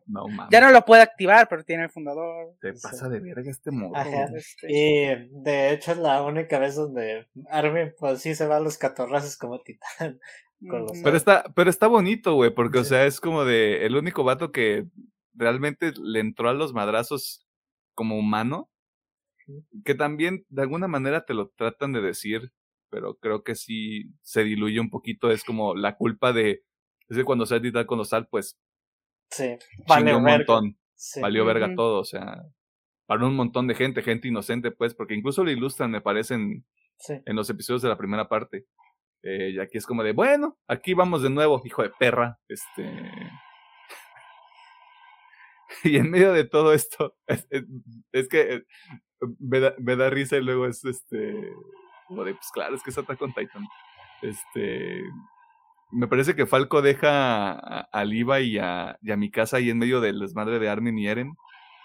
ya no lo puede activar, pero tiene el fundador. Te pasa de verga este modo. Este. Y de hecho es la única vez donde Armin pues sí se va a los catorrazos como titán. pero está, pero está bonito, güey, porque o sea, es como de el único vato que realmente le entró a los madrazos como humano. Que también de alguna manera te lo tratan de decir, pero creo que sí se diluye un poquito. Es como la culpa de es que cuando se edita con sal, pues. Sí, valió un montón. Valió verga todo, o sea. Para un montón de gente, gente inocente, pues, porque incluso lo ilustran, me parecen, en los episodios de la primera parte. Eh, y aquí es como de, bueno, aquí vamos de nuevo, hijo de perra. Este. y en medio de todo esto, es, que me da, me da, risa y luego es este. Como de, pues claro, es que es Attack on Titan. Este me parece que Falco deja a, Liva y a, y a Mikasa ahí en medio del desmadre de Armin y Eren,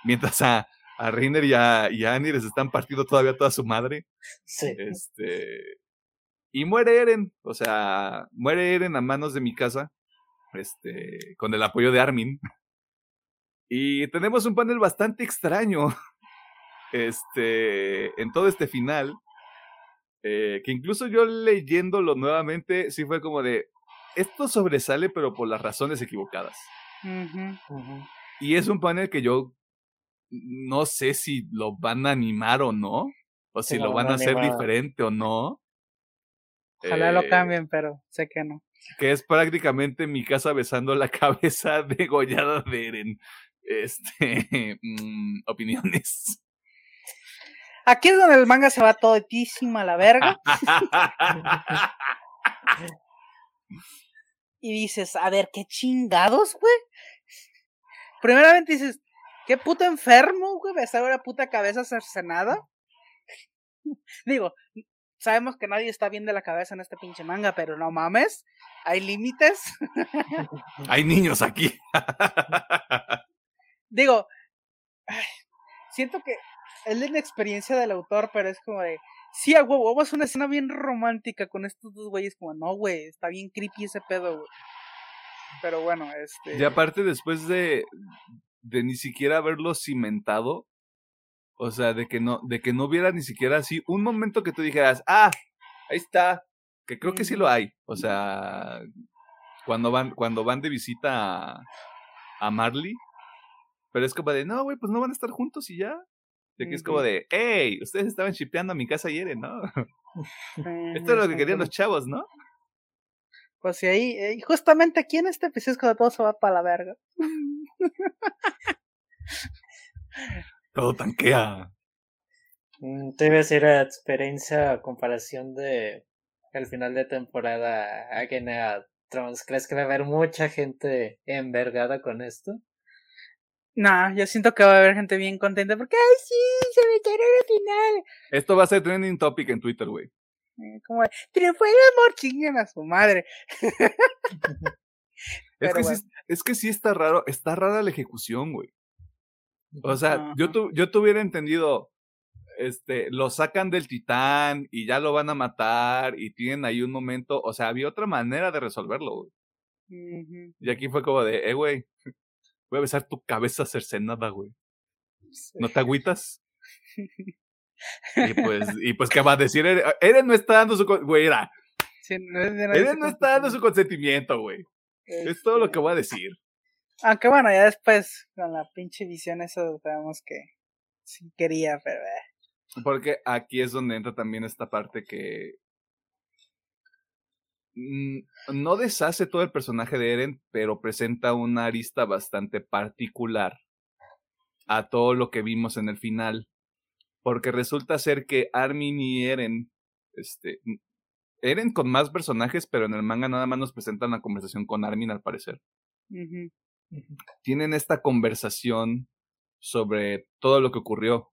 mientras a, a Reiner y a, y a Annie les están partiendo todavía toda su madre. Sí. Este, y muere Eren, o sea, muere Eren a manos de Mikasa, este, con el apoyo de Armin. Y tenemos un panel bastante extraño, este, en todo este final, eh, que incluso yo leyéndolo nuevamente, sí fue como de, esto sobresale, pero por las razones equivocadas. Y es un panel que yo no sé si lo van a animar o no, o si lo van a hacer diferente o no. Ojalá lo eh, cambien, pero sé que no. Que es prácticamente mi casa besando la cabeza degollada de Eren. Este, mm, opiniones. Aquí es donde el manga se va todísimo a la verga. y dices, a ver, qué chingados, güey. Primeramente dices, qué puto enfermo, güey, besar una puta cabeza cercenada. Digo, sabemos que nadie está bien de la cabeza en este pinche manga, pero no mames, hay límites. hay niños aquí. Digo, siento que es la inexperiencia del autor, pero es como de, Sí, a huevo, vamos una escena bien romántica con estos dos güeyes, como, no, güey, está bien creepy ese pedo, güey. Pero bueno, este. Y aparte, después de, de ni siquiera haberlo cimentado, o sea, de que no, de que no hubiera ni siquiera así un momento que tú dijeras, ah, ahí está, que creo que sí lo hay. O sea, cuando van, cuando van de visita a, a Marley, pero es como de, no, güey, pues no van a estar juntos y ya. De que es como de, hey, ustedes estaban shipeando a mi casa ayer, ¿no? Esto es lo que querían los chavos, ¿no? Pues sí, ahí, eh, justamente aquí en este episodio es cuando todo se va para la verga. todo tanquea. Mm, te iba a decir a experiencia a comparación de el final de temporada a Game of ¿Crees que va a haber mucha gente envergada con esto? No, yo siento que va a haber gente bien contenta porque, ay, sí, se me quedó el final. Esto va a ser trending topic en Twitter, güey. Eh, como, triunfó el amor, chinguen a su madre. es, que sí, es que sí está raro, está rara la ejecución, güey. O sea, yo, tu, yo tuviera entendido, este, lo sacan del titán y ya lo van a matar y tienen ahí un momento, o sea, había otra manera de resolverlo, güey. Y aquí fue como de, eh, güey, Voy a besar tu cabeza cercenada, güey. ¿No te agüitas? y pues, y pues, ¿qué va a decir? Eren, no está dando su... Güey, era... Eren no está dando su consentimiento, güey. Es todo lo que voy a decir. Aunque bueno, ya después, con la pinche visión, eso sabemos que sí quería, pero... Eh. Porque aquí es donde entra también esta parte que no deshace todo el personaje de Eren, pero presenta una arista bastante particular a todo lo que vimos en el final. Porque resulta ser que Armin y Eren, este, Eren con más personajes, pero en el manga nada más nos presentan la conversación con Armin al parecer. Tienen esta conversación sobre todo lo que ocurrió,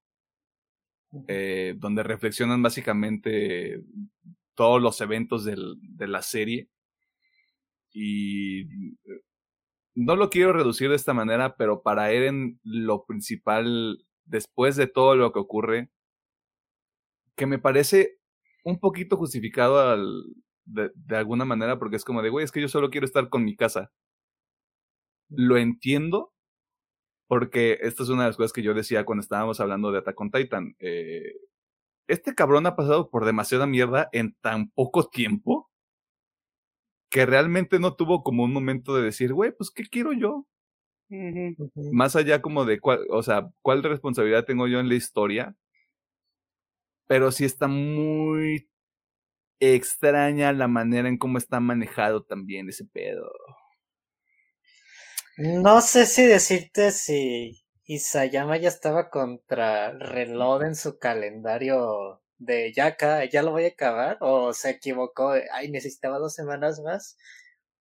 eh, donde reflexionan básicamente todos los eventos de la serie. Y eh, no lo quiero reducir de esta manera, pero para Eren lo principal, después de todo lo que ocurre, que me parece un poquito justificado al, de, de alguna manera porque es como de, güey, es que yo solo quiero estar con mi casa. Lo entiendo porque esta es una de las cosas que yo decía cuando estábamos hablando de Attack on Titan. Eh, este cabrón ha pasado por demasiada mierda en tan poco tiempo que realmente no tuvo como un momento de decir, güey, pues, ¿qué quiero yo? Más allá como de cuál, o sea, cuál responsabilidad tengo yo en la historia. Pero sí está muy extraña la manera en cómo está manejado también ese pedo. No sé si decirte si Isayama ya estaba contra reloj en su calendario de ya acá, ya lo voy a acabar, o se equivocó, ay, necesitaba dos semanas más,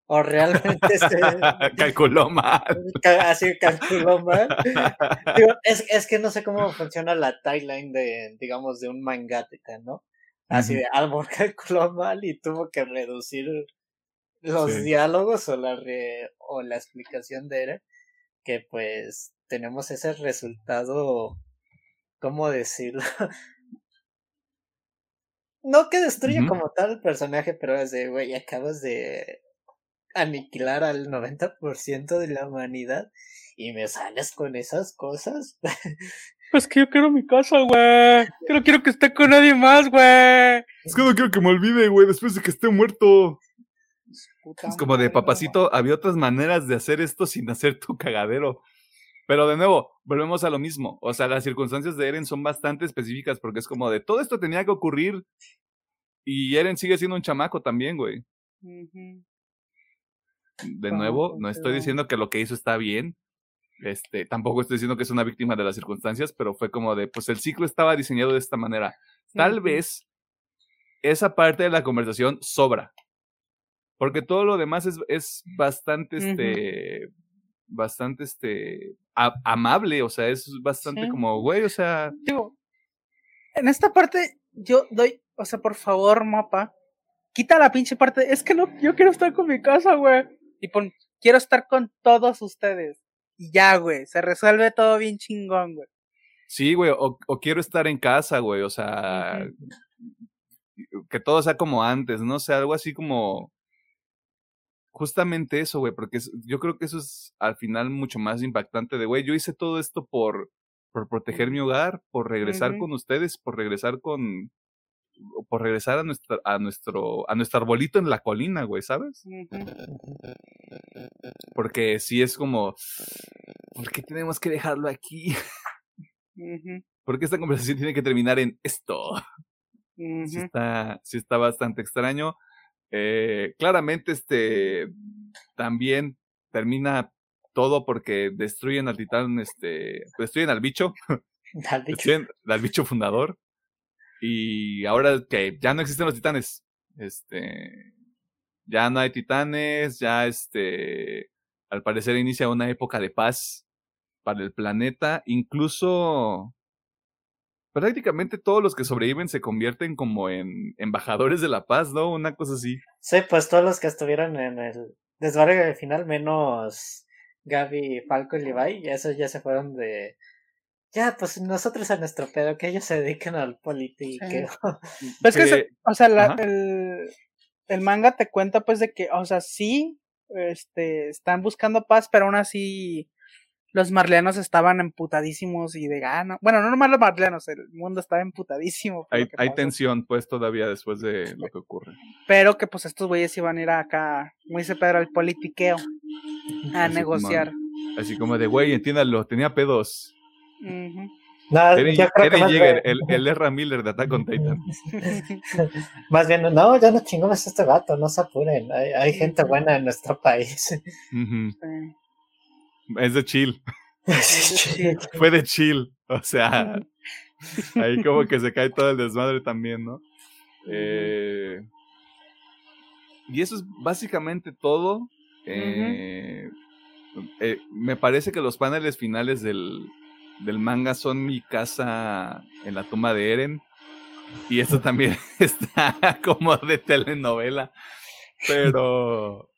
o realmente se... calculó mal. Así calculó mal. es, es que no sé cómo funciona la timeline de, digamos, de un mangáteka, ¿no? Así de Albor calculó mal y tuvo que reducir los diálogos o la, o la explicación de Eren, que pues tenemos ese resultado, ¿cómo decirlo? no que destruye como tal el personaje, pero es de, güey, acabas de aniquilar al 90% de la humanidad y me sales con esas cosas. Pues que yo quiero mi casa, güey. Que no quiero que esté con nadie más, güey. Es que no quiero que me olvide, güey, después de que esté muerto es como de papacito, había otras maneras de hacer esto sin hacer tu cagadero. Pero de nuevo, volvemos a lo mismo. O sea, las circunstancias de Eren son bastante específicas porque es como de todo esto tenía que ocurrir y Eren sigue siendo un chamaco también, güey. De nuevo, no estoy diciendo que lo que hizo está bien. Este, tampoco estoy diciendo que es una víctima de las circunstancias, pero fue como de, pues el ciclo estaba diseñado de esta manera. Tal vez esa parte de la conversación sobra. Porque todo lo demás es, es bastante, este, bastante, este, amable, o sea, es bastante como, güey, o sea. Digo, en esta parte yo doy, o sea, por favor, mapa, quita la pinche parte, es que no, yo quiero estar con mi casa, güey. Y pon, quiero estar con todos ustedes. Y ya, güey, se resuelve todo bien chingón, güey. Sí, güey, o, o, quiero estar en casa, güey, o sea, que todo sea como antes, ¿no? O sea, algo así como justamente eso, güey, porque yo creo que eso es al final mucho más impactante de, güey, yo hice todo esto por, por proteger mi hogar, por regresar con ustedes, por regresar con, por regresar a nuestra, a nuestro, a nuestro arbolito en la colina, güey, ¿sabes? Porque si es como, ¿por qué tenemos que dejarlo aquí? Porque esta conversación tiene que terminar en esto. sí, está, sí está bastante extraño. Eh, claramente, este también termina todo porque destruyen al titán, este, destruyen al bicho, al bicho, al bicho fundador. Y ahora que ya no existen los titanes, este, ya no hay titanes, ya este, al parecer inicia una época de paz para el planeta, incluso prácticamente todos los que sobreviven se convierten como en embajadores de la paz, ¿no? Una cosa así. Sí, pues todos los que estuvieron en el desbargue final, menos Gaby, Falco y Levi, ya esos ya se fueron de... Ya, pues nosotros a nuestro pedo, que ellos se dediquen al político. Pues que, o sea, el, el manga te cuenta pues de que, o sea, sí, este, están buscando paz, pero aún así los marleanos estaban emputadísimos y de gana. Bueno, no nomás los marleanos, el mundo estaba emputadísimo. Hay, hay tensión, pues, todavía después de lo que ocurre. Pero que, pues, estos güeyes iban a ir acá, muy se Pedro, al politiqueo, a negociar. así como de, güey, entiéndalo, tenía pedos. No, Eren, Yeager, el, el Erra Miller de Attack on Titan. más bien, no, ya no chingamos este vato, no se apuren. Hay, hay gente buena en nuestro país. Es de chill. Fue de chill. O sea, ahí como que se cae todo el desmadre también, ¿no? Eh, y eso es básicamente todo. Eh, eh, me parece que los paneles finales del, del manga son mi casa en la tumba de Eren. Y esto también está como de telenovela. Pero.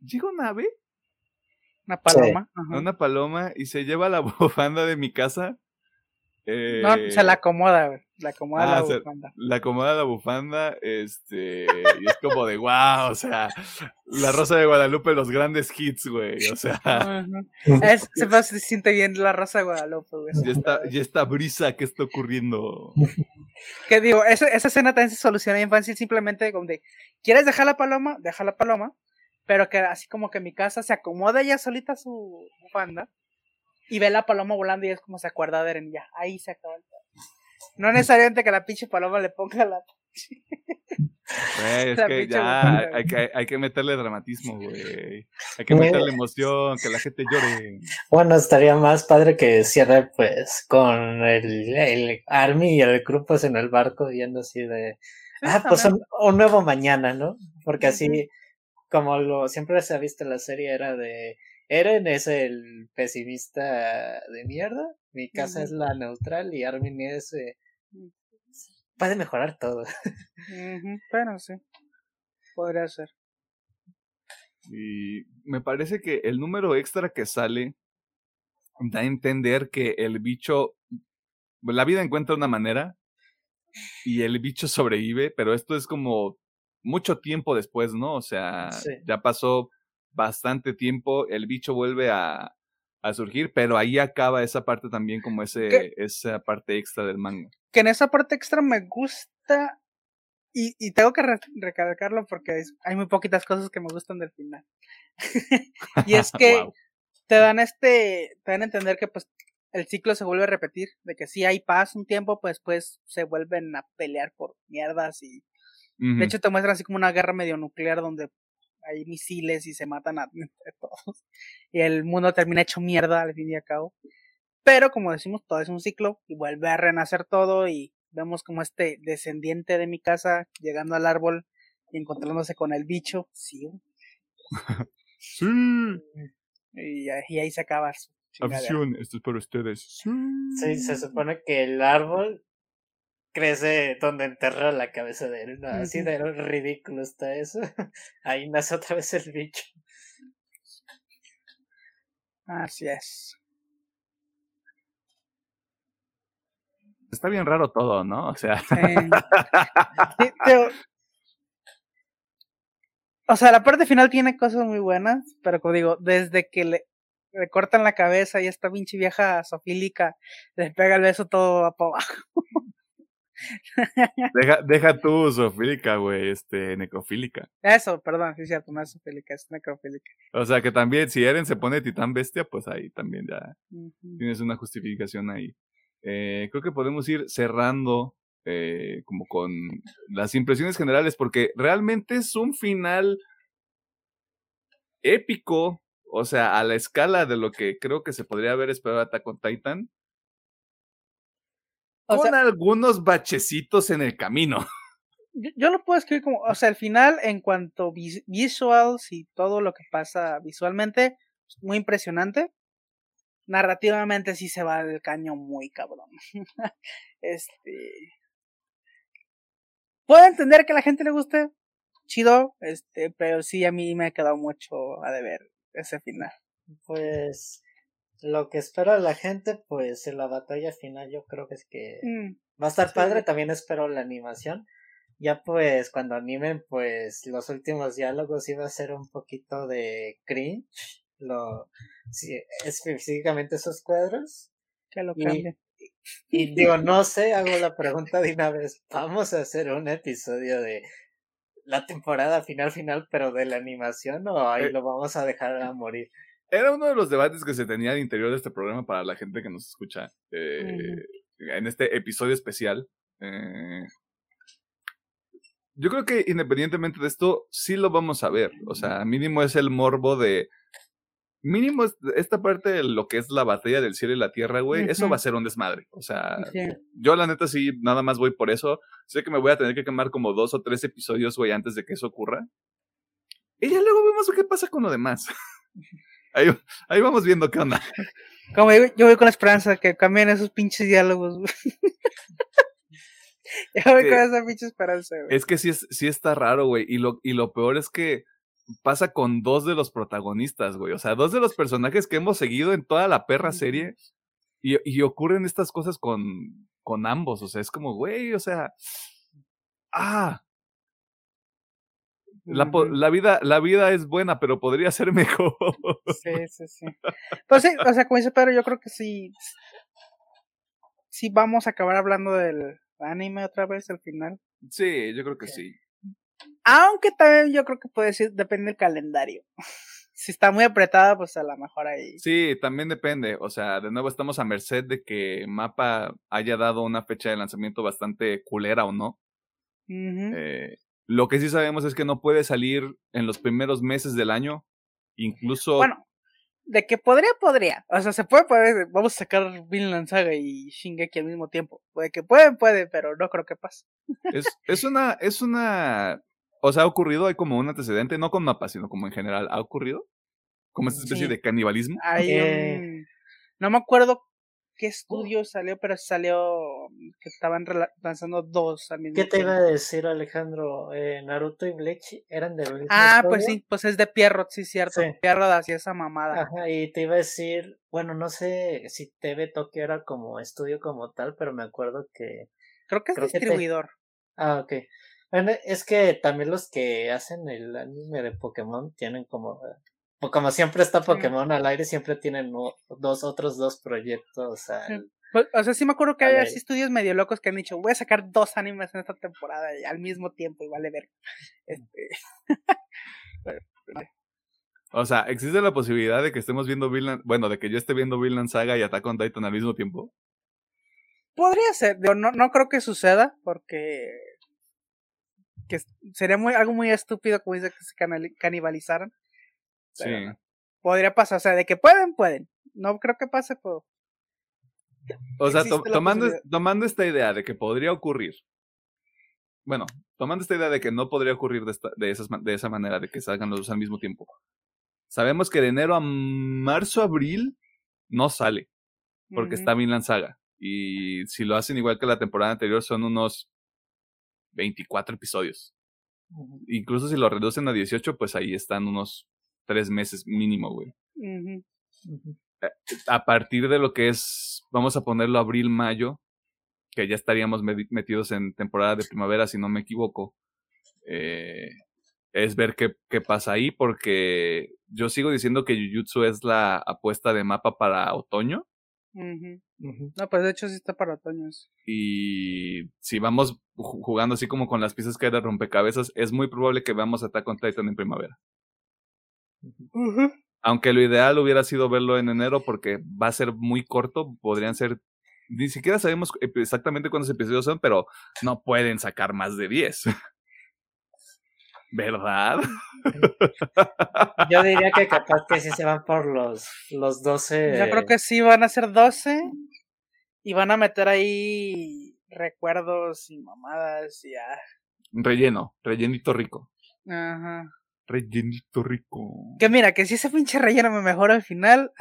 ¿Llega una ave? Una paloma. Una paloma y se lleva la bufanda de mi casa. no, se la acomoda, güey. La acomoda Ah, la o sea, bufanda. La acomoda la bufanda, este, y es como de wow, o sea, la Rosa de Guadalupe, los grandes hits, güey, o sea. Es- se, siente bien la Rosa de Guadalupe, güey. ya está, ya está brisa, ¿qué está ocurriendo? Que digo, esa, esa escena también se soluciona bien fácil, simplemente como de, ¿quieres dejar la paloma? Deja la paloma, pero que así como que mi casa se acomoda ella solita su bufanda y ve la paloma volando y es como se acuerda de Eren, y ya, ahí se acaba el. No necesariamente que la pinche paloma le ponga la... Güey, es La que ya hay que, hay que meterle dramatismo, güey. Hay que meterle emoción, que la gente llore. Bueno, estaría más padre que cierre pues con el, el Army y el grupo en el barco viendo así de ah, pues un, un nuevo mañana, ¿no? Porque así. Como lo siempre se ha visto en la serie era de Eren es el pesimista de mierda, mi casa es la neutral y Armin es eh, puede mejorar todo. Pero sí, podría ser. Y me parece que el número extra que sale da a entender que el bicho, la vida encuentra una manera y el bicho sobrevive, pero esto es como mucho tiempo después, ¿no? O sea, Sí. ya pasó bastante tiempo, el bicho vuelve a, a surgir, pero ahí acaba esa parte también como ese, esa parte extra del manga. Que en esa parte extra me gusta y, y tengo que re- recalcarlo porque es- hay muy poquitas cosas que me gustan del final. y es que te dan este, te dan a entender que pues el ciclo se vuelve a repetir, de que si hay paz un tiempo, pues pues se vuelven a pelear por mierdas y De hecho te muestran así como una guerra medio nuclear donde hay misiles y se matan a, entre todos y el mundo termina hecho mierda al fin y al cabo. Pero como decimos, todo es un ciclo y vuelve a renacer todo y vemos como este descendiente de mi casa llegando al árbol y encontrándose con el bicho, sí, Sí, y, y ahí se acaba su afición, esto es para ustedes. Sí. Sí, se supone que el árbol crece donde enterra la cabeza de él, ¿no? Así de ridículo está eso. Ahí nace otra vez el bicho. Así es. Está bien raro todo, ¿no? O sea, Sí. Sí, pero- O sea, la parte final tiene cosas muy buenas, pero como digo, desde que le, le cortan la cabeza y esta pinche vieja sofílica le pega el beso todo a para abajo. Deja, deja tú zoofílica, güey, este, necrofílica. Eso, perdón, sí es cierto, no es sofílica, es necrofílica. O sea que también, si Eren se pone titán bestia, pues ahí también ya tienes una justificación ahí. Eh, creo que podemos ir cerrando eh, como con las impresiones generales, porque realmente es un final épico, o sea, a la escala de lo que creo que se podría haber esperado Attack on Titan, O con sea, algunos bachecitos en el camino. yo, yo lo puedo escribir como, o sea, el final en cuanto vis- visuals y todo lo que pasa visualmente, muy impresionante. Narrativamente sí se va del caño muy cabrón. este. Puedo entender que a la gente le guste, chido, este, pero sí a mí me ha quedado mucho a deber ese final. Pues lo que espera la gente, pues en la batalla final yo creo que es que Mm, va a estar Sí. padre, también espero la animación. Ya pues cuando animen pues los últimos diálogos iba a ser un poquito de cringe, lo sí, específicamente esos cuadros. que lo Y- cambie. Y digo, no sé, hago la pregunta de una vez. Vamos a hacer un episodio de la temporada final final, pero de la animación o ahí Eh. lo vamos a dejar a morir. Era uno de los debates que se tenía al interior de este programa para la gente que nos escucha eh, en este episodio especial. Eh, yo creo que independientemente de esto, sí lo vamos a ver. O sea, mínimo es el morbo de. Mínimo es esta parte de lo que es la batalla del cielo y la tierra, güey. Eso va a ser un desmadre. O sea, Sí. yo la neta sí, nada más voy por eso. Sé que me voy a tener que quemar como dos o tres episodios, güey, antes de que eso ocurra. Y ya luego vemos qué pasa con lo demás. Ahí, ahí vamos viendo qué onda. Como yo, yo voy con la esperanza que cambien esos pinches diálogos. güey. yo voy Sí. con esa pinche esperanza, güey. Es que sí, sí está raro, güey. Y lo, y lo peor es que pasa con dos de los protagonistas, güey. O sea, dos de los personajes que hemos seguido en toda la perra serie. Y, y ocurren estas cosas con, con ambos. O sea, es como, güey, o sea. ¡Ah! La, la, vida, la vida es buena, pero podría ser mejor. Sí, sí, sí. Pues sí, o sea, como dice Pedro, yo creo que sí. Sí, vamos a acabar hablando del anime otra vez al final. Sí, yo creo que sí. Aunque también yo creo que puede ser, depende del calendario. si está muy apretada, pues a lo mejor ahí. Sí, también depende. O sea, de nuevo estamos a merced de que Mapa haya dado una fecha de lanzamiento bastante culera o no. eh, lo que sí sabemos es que no puede salir en los primeros meses del año. Incluso. Bueno, de que podría, podría. O sea, se puede, puede. Vamos a sacar Vinland Saga y Shingeki al mismo tiempo. Puede que puede, puede, pero no creo que pase. Es, es una, es una. O sea, ha ocurrido, hay como un antecedente, no con mapas, sino como en general, ¿ha ocurrido? Como esta especie de canibalismo. Hay eh. No me acuerdo qué estudio salió, pero salió que estaban lanzando dos al mismo ¿Qué te iba a decir, Alejandro? Eh, Naruto y Bleach eran de Ah, pues sí, pues es de Pierrot, sí, cierto. Sí. Pierrot hacía esa mamada. Ajá, y te iba a decir, bueno, no sé si TV Tokyo era como estudio como tal, pero me acuerdo que. Creo que es distribuidor. Ah, ok. Bueno, es que también los que hacen el anime de Pokémon tienen como como siempre está Pokémon al aire, siempre tienen dos otros dos proyectos. Pues, o sea, sí me acuerdo que hay así estudios medio locos que han dicho, voy a sacar dos animes en esta temporada y al mismo tiempo y vale ver. Este... o sea, ¿existe la posibilidad de que estemos viendo Vinland, bueno, de que yo esté viendo Vinland Saga y Attack on Titan al mismo tiempo? Podría ser, no, no creo que suceda porque que sería muy algo muy estúpido como dice que se canibalizaran. Sí. Podría pasar, o sea, de que pueden, pueden. No creo que pase, pero. O sea, tomando, tomando esta idea de que podría ocurrir. Bueno, tomando esta idea de que no podría ocurrir de, esta, de, esas, de esa manera, de que salgan los dos al mismo tiempo. Sabemos que de enero a marzo, abril, no sale. Porque está Vinland Saga. Y si lo hacen igual que la temporada anterior, son unos 24 episodios. Incluso si lo reducen a 18, pues ahí están unos tres meses mínimo, güey. A partir de lo que es, vamos a ponerlo abril, mayo, que ya estaríamos metidos en temporada de primavera, si no me equivoco, eh, es ver qué, qué, pasa ahí, porque yo sigo diciendo que Jujutsu es la apuesta de mapa para otoño. No, pues de hecho sí está para otoño. Y si vamos jugando así como con las piezas que hay de rompecabezas, es muy probable que veamos Attack on Titan en primavera. Aunque lo ideal hubiera sido verlo en enero porque va a ser muy corto, podrían ser, ni siquiera sabemos exactamente cuántos episodios son, pero no pueden sacar más de 10. ¿Verdad? Yo diría que capaz que sí se van por los, los 12. Yo creo que sí van a ser 12 y van a meter ahí recuerdos y mamadas y ya. Relleno, rellenito rico. Ajá rellenito rico. Que mira, que si ese pinche relleno me mejora al final,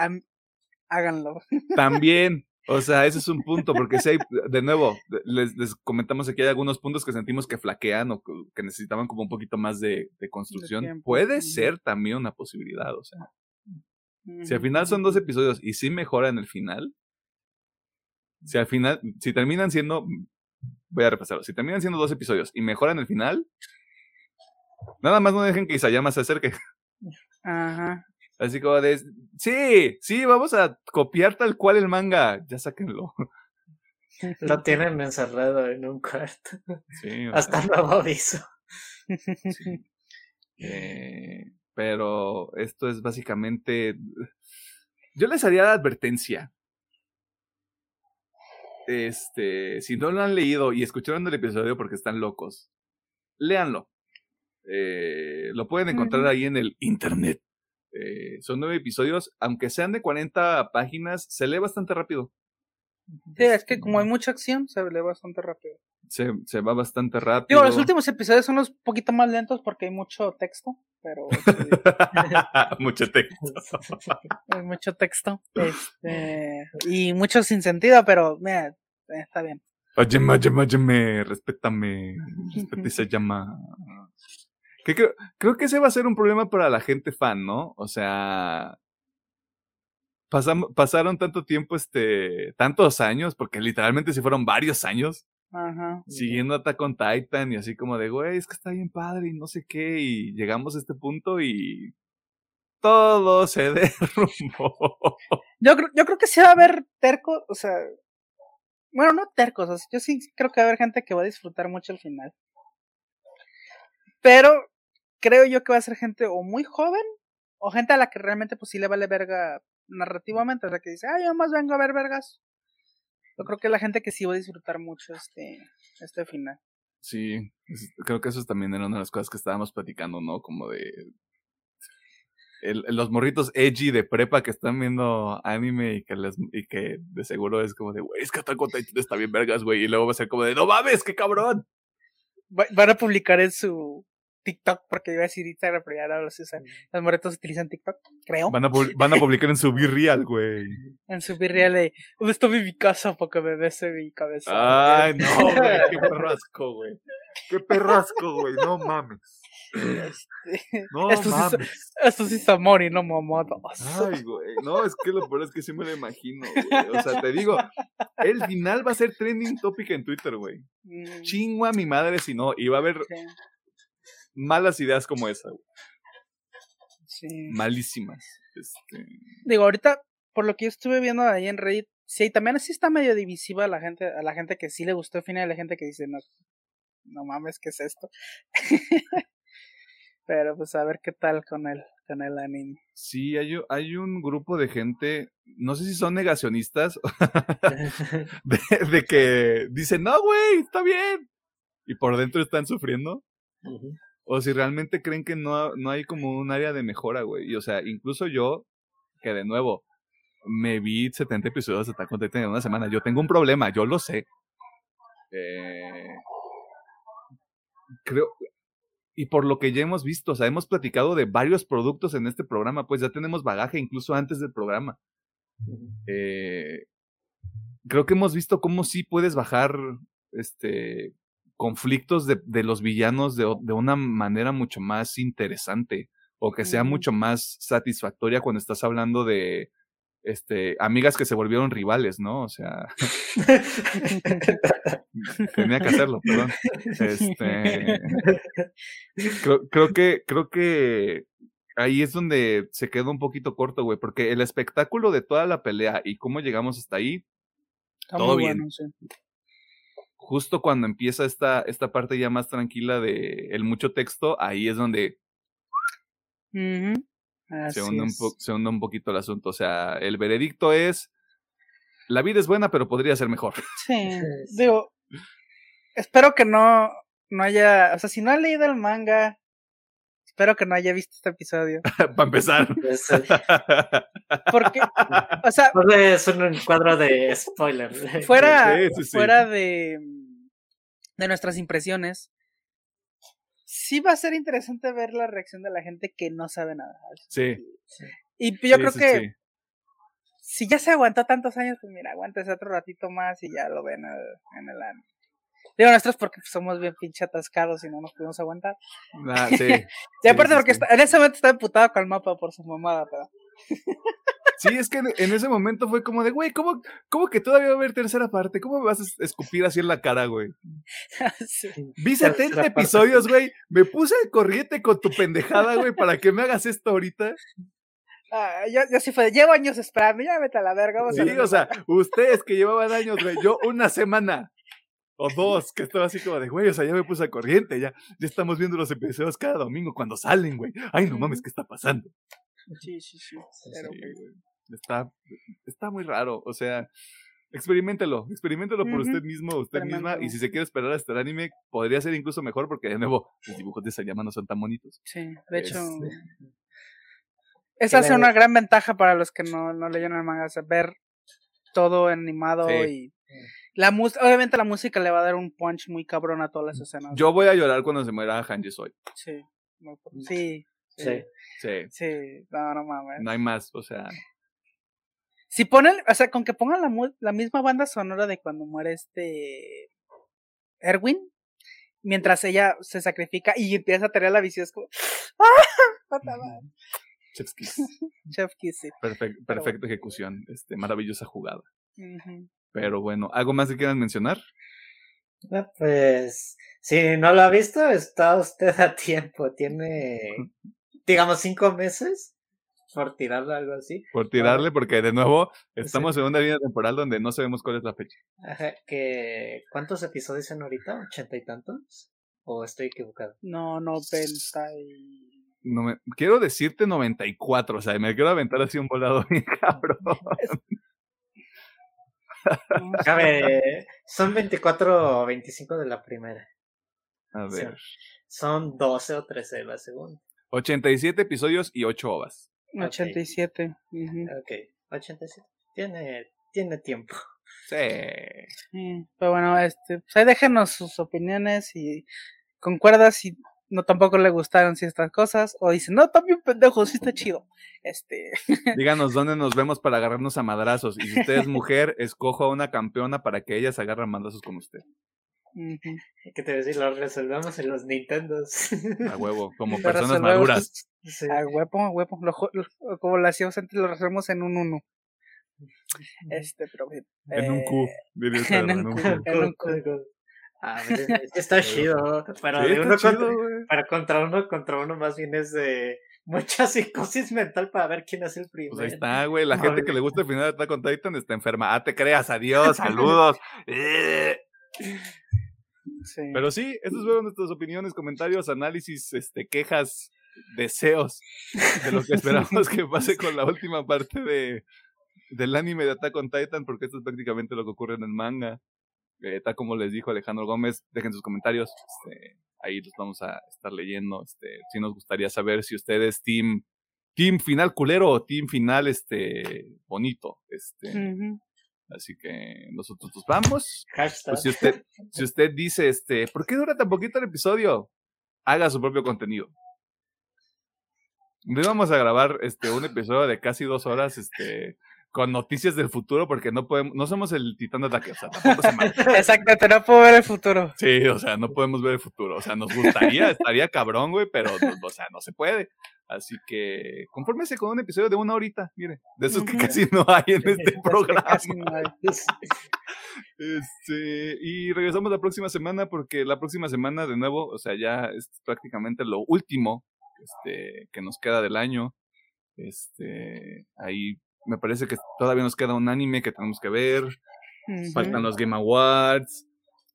háganlo. También, o sea, ese es un punto, porque si hay, de nuevo, les, les, comentamos aquí hay algunos puntos que sentimos que flaquean o que necesitaban como un poquito más de, de construcción. Puede ser también una posibilidad, o sea. Si al final son dos episodios y sí mejora en el final, si al final, si terminan siendo, voy a repasarlo, si terminan siendo dos episodios y mejoran el final, Nada más no dejen que Isayama se acerque. Ajá. Así como de, sí, sí, vamos a copiar tal cual el manga, ya sáquenlo. Lo tienen encerrado en un cuarto. Sí, Hasta nuevo aviso. Eh, pero esto es básicamente. Yo les haría la advertencia. Este, si no lo han leído y escucharon el episodio porque están locos, léanlo. Eh, lo pueden encontrar ahí en el internet. Eh, son nueve episodios, aunque sean de 40 páginas, se lee bastante rápido. Sí, es que como hay mucha acción, se lee bastante rápido. Se, se va bastante rápido. Digo, los últimos episodios son los poquito más lentos porque hay mucho texto, pero... mucho texto. hay mucho texto. Este, y mucho sin sentido, pero mira, está bien. Óyeme, óyeme, óyeme, respétame, respete se llama. Que creo, creo que ese va a ser un problema para la gente fan, ¿no? O sea, pasam- pasaron tanto tiempo, este, tantos años, porque literalmente se fueron varios años, Ajá. siguiendo Attack on Titan y así como de, güey, es que está bien padre y no sé qué, y llegamos a este punto y todo se derrumbó. Yo, creo- yo creo que sí va a haber terco, o sea, bueno, no tercos, o sea, yo sí creo que va a haber gente que va a disfrutar mucho el final. Pero creo yo que va a ser gente o muy joven o gente a la que realmente pues sí le vale verga narrativamente, o sea, que dice, ah, yo más vengo a ver vergas. Yo creo que la gente que sí va a disfrutar mucho este, este final. Sí, es- creo que eso también era una de las cosas que estábamos platicando, ¿no? Como de el- los morritos edgy de prepa que están viendo anime y que les y que de seguro es como de, güey, es que Attack on Titan está bien vergas, güey, y luego va a ser como de, no mames, qué cabrón. Va- van a publicar en su TikTok, porque iba a decir Instagram, pero ya no los usan. Los morretos utilizan TikTok, creo. Van a, pub- van a publicar en su Be Real, güey. En su de, ¿dónde está mi casa para que me bese mi cabeza? Ay, no, güey, qué perrasco, güey. Qué perrasco, güey, no mames. Este, No Esto sí es- mames. Esto sí es amor y no mamadas. Ay, güey. No, es que lo peor es que sí me lo imagino, güey. O sea, te digo, el final va a ser trending topic en Twitter, güey. Mm, Chingo a mi madre si no. Y va a haber sí, malas ideas como esa, güey. sí. Malísimas. Este, Digo, ahorita, por lo que yo estuve viendo ahí en Reddit, sí, también así está medio divisiva la gente, a la gente que sí le gustó el final y la gente que dice, no, no mames, ¿qué es esto? Pero pues a ver qué tal con el, con el anime. sí, hay, hay un grupo de gente, no sé si son negacionistas, de, de que dicen, no, güey, está bien. Y por dentro están sufriendo. O si realmente creen que no, no hay como un área de mejora, güey. Y o sea, incluso yo, que de nuevo, me vi 70 episodios de Attack on Titan en una semana. Yo tengo un problema, yo lo sé. Eh, creo. Y por lo que ya hemos visto, o sea, hemos platicado de varios productos en este programa, pues ya tenemos bagaje incluso antes del programa. Eh, creo que hemos visto cómo sí puedes bajar este conflictos de, de los villanos de, de una manera mucho más interesante o que sea mucho más satisfactoria cuando estás hablando de este amigas que se volvieron rivales, ¿no? O sea, tenía que hacerlo, perdón. Este, creo, creo que creo que ahí es donde se queda un poquito corto, güey, porque el espectáculo de toda la pelea y cómo llegamos hasta ahí, Está Todo bien. bueno, sí. Justo cuando empieza esta, esta parte ya más tranquila de el mucho texto, ahí es donde se hunde, un po- se hunde un poquito el asunto. O sea, el veredicto es, la vida es buena, pero podría ser mejor. Sí, Sí. digo, espero que no, no haya, o sea, si no ha leído el manga, espero que no haya visto este episodio. Para empezar. Porque, o sea, es un cuadro de spoiler. fuera, Sí, sí, sí. fuera de, de nuestras impresiones, sí va a ser interesante ver la reacción de la gente que no sabe nada. sí. Y yo sí, creo sí, que sí. si ya se aguantó tantos años, pues mira, aguántese otro ratito más y ya lo ven en el anime. Digo, nosotros porque somos bien pinche atascados y no nos pudimos aguantar. Ah, sí. Y aparte sí, porque sí. está- en ese momento estaba emputado con el mapa por su mamada, pero... Sí, es que en- ese momento fue como de, güey, ¿cómo, ¿cómo que todavía va a haber tercera parte? ¿Cómo me vas a es- escupir así en la cara, güey? Sí. Vi Tercera 70 parte. episodios, güey. Me puse al corriente con tu pendejada, güey, para que me hagas esto ahorita. Ah, yo, yo sí fue, de, llevo años esperando, ya vete a la verga. Vamos a Sí, ver o sea, ustedes que llevaban años, güey, yo una semana o dos, que estaba así como de, güey, o sea, ya me puse al corriente, ya, ya estamos viendo los episodios cada domingo cuando salen, güey. Ay, no mames, ¿qué está pasando? Sí, sí, sí. Pero, Sí, güey. Está, está muy raro, o sea, experimentelo, experimentelo por usted mismo, usted misma, y si se quiere esperar hasta el anime, podría ser incluso mejor, porque de nuevo, los dibujos de Sayama no son tan bonitos. sí, de hecho... Es- Esa Que es una gran ventaja para los que no, no leyeron el manga, o sea, ver todo animado Sí. y... La obviamente la música le va a dar un punch muy cabrón a todas las escenas. Yo voy a llorar cuando se muera Hanji Soy. Sí, muy- sí, sí, Sí. Sí, no, no mames. no hay más, o sea, Si ponen, o sea, con que pongan la, mu- la misma banda sonora de cuando muere este Erwin, mientras ella se sacrifica y empieza a tener la visión, es como, ¡ah! Chef's Kiss. Chef Kiss, sí. Perfect- perfecta ejecución. Este, maravillosa jugada. Ujú. Pero bueno, ¿algo más que quieran mencionar? Pues, si no lo ha visto, está usted a tiempo. Tiene, digamos, cinco meses por tirarlo algo así. Por tirarle, porque de nuevo estamos en una línea temporal donde no sabemos cuál es la fecha. Ajá, que, ¿cuántos episodios son ahorita? ¿Ochenta y tantos? ¿O estoy equivocado? No, 90 y... No me, quiero decirte 94, o sea, me quiero aventar así un volado bien cabrón. A ver, son 24 o 25 de la primera. A Sí. ver. Son 12 o 13 de la segunda. 87 episodios y 8 ovas. 87. ujú. Ok, 87. Tiene, tiene tiempo. Sí. Sí, Pero bueno, este, pues ahí déjenos sus opiniones y concuerda si no tampoco le gustaron ciertas cosas o dicen, no, también pendejo, sí está chido. Este, Díganos dónde nos vemos para agarrarnos a madrazos. Y si usted es mujer, escoja a una campeona para que ella se agarre a madrazos con usted. ¿Qué te voy a decir? Lo resolvemos en los Nintendos. A huevo, como personas maduras. Sí. A huevo, a huevo, lo ju- lo- como lo hacíamos antes, lo resolvemos en un uno. Este, pero bien. En un Eh, Q. diría el en un en un Q. Q. en un cu- Ah, está chido. Pero Sí, de está uno chido, contra, güey. para contra uno contra uno más bien es de mucha psicosis mental para ver quién es el primero. Pues ahí está, güey. La No, gente güey. que le gusta el final de Attack on Titan está enferma. Ah, te creas. Adiós. Saludos. Sí. Pero sí, esas fueron nuestras opiniones, comentarios, análisis, este, quejas, deseos de lo que esperamos que pase con la última parte de, del anime de Attack on Titan, porque esto es prácticamente lo que ocurre en el manga. Eh, tal como les dijo Alejandro Gómez, dejen sus comentarios, este, ahí los vamos a estar leyendo. Este, sí nos gustaría saber si ustedes team, team final culero o team final este bonito. Este, así que nosotros nos vamos. Hashtag. Pues si usted, si usted dice, este, ¿por qué dura tan poquito el episodio? Haga su propio contenido. No vamos a grabar este un episodio de casi dos horas, este, con noticias del futuro, porque no podemos, no somos el titán de ataque, o sea, tampoco se mal. Exacto, no puedo ver el futuro. Sí, o sea, no podemos ver el futuro. O sea, nos gustaría, estaría cabrón, güey, pero, o sea, no se puede. Así que, confórmese con un episodio de una horita, mire, de esos que casi no hay en este programa. Este, y regresamos la próxima semana porque la próxima semana de nuevo, o sea, ya es prácticamente lo último este, que nos queda del año. Este, ahí me parece que todavía nos queda un anime que tenemos que ver. Faltan los Game Awards.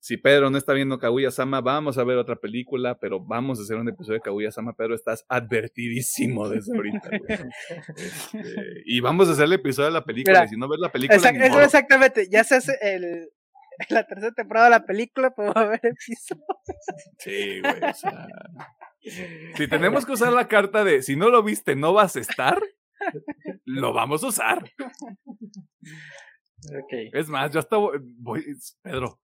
Si Pedro no está viendo Kaguya Sama, vamos a ver otra película, pero vamos a hacer un episodio de Kaguya Sama. Pedro, estás advertidísimo desde ahorita. güey. Este, y vamos a hacer el episodio de la película. Mira, y si no ves la película, Exact- ni eso modo. exactamente, ya se hace el, la tercera temporada de la película, pues va a haber episodios. Sí, güey. O sea, si tenemos que usar la carta de si no lo viste, no vas a estar, lo vamos a usar. Es más, yo hasta voy, voy- Pedro,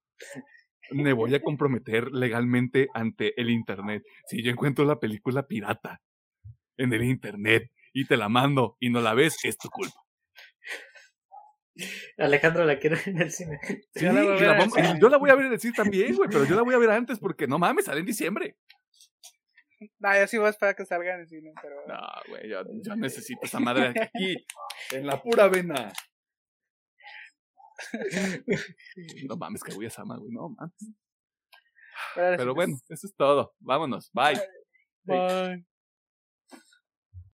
me voy a comprometer legalmente ante el internet. Si yo encuentro la película pirata en el internet y te la mando y no la ves, es tu culpa. Alejandro la quiero en el cine. Sí, la la vamos- yo la voy a ver en el cine también, güey, pero yo la voy a ver antes porque no mames, sale en diciembre. No, yo sí voy a esperar que salga en el cine, pero... No, güey, yo, yo necesito esa madre aquí, en la pura vena. No mames, que voy a Sama, güey, no mames. Pero, Pero bueno, eso es todo. Vámonos, bye. Bye.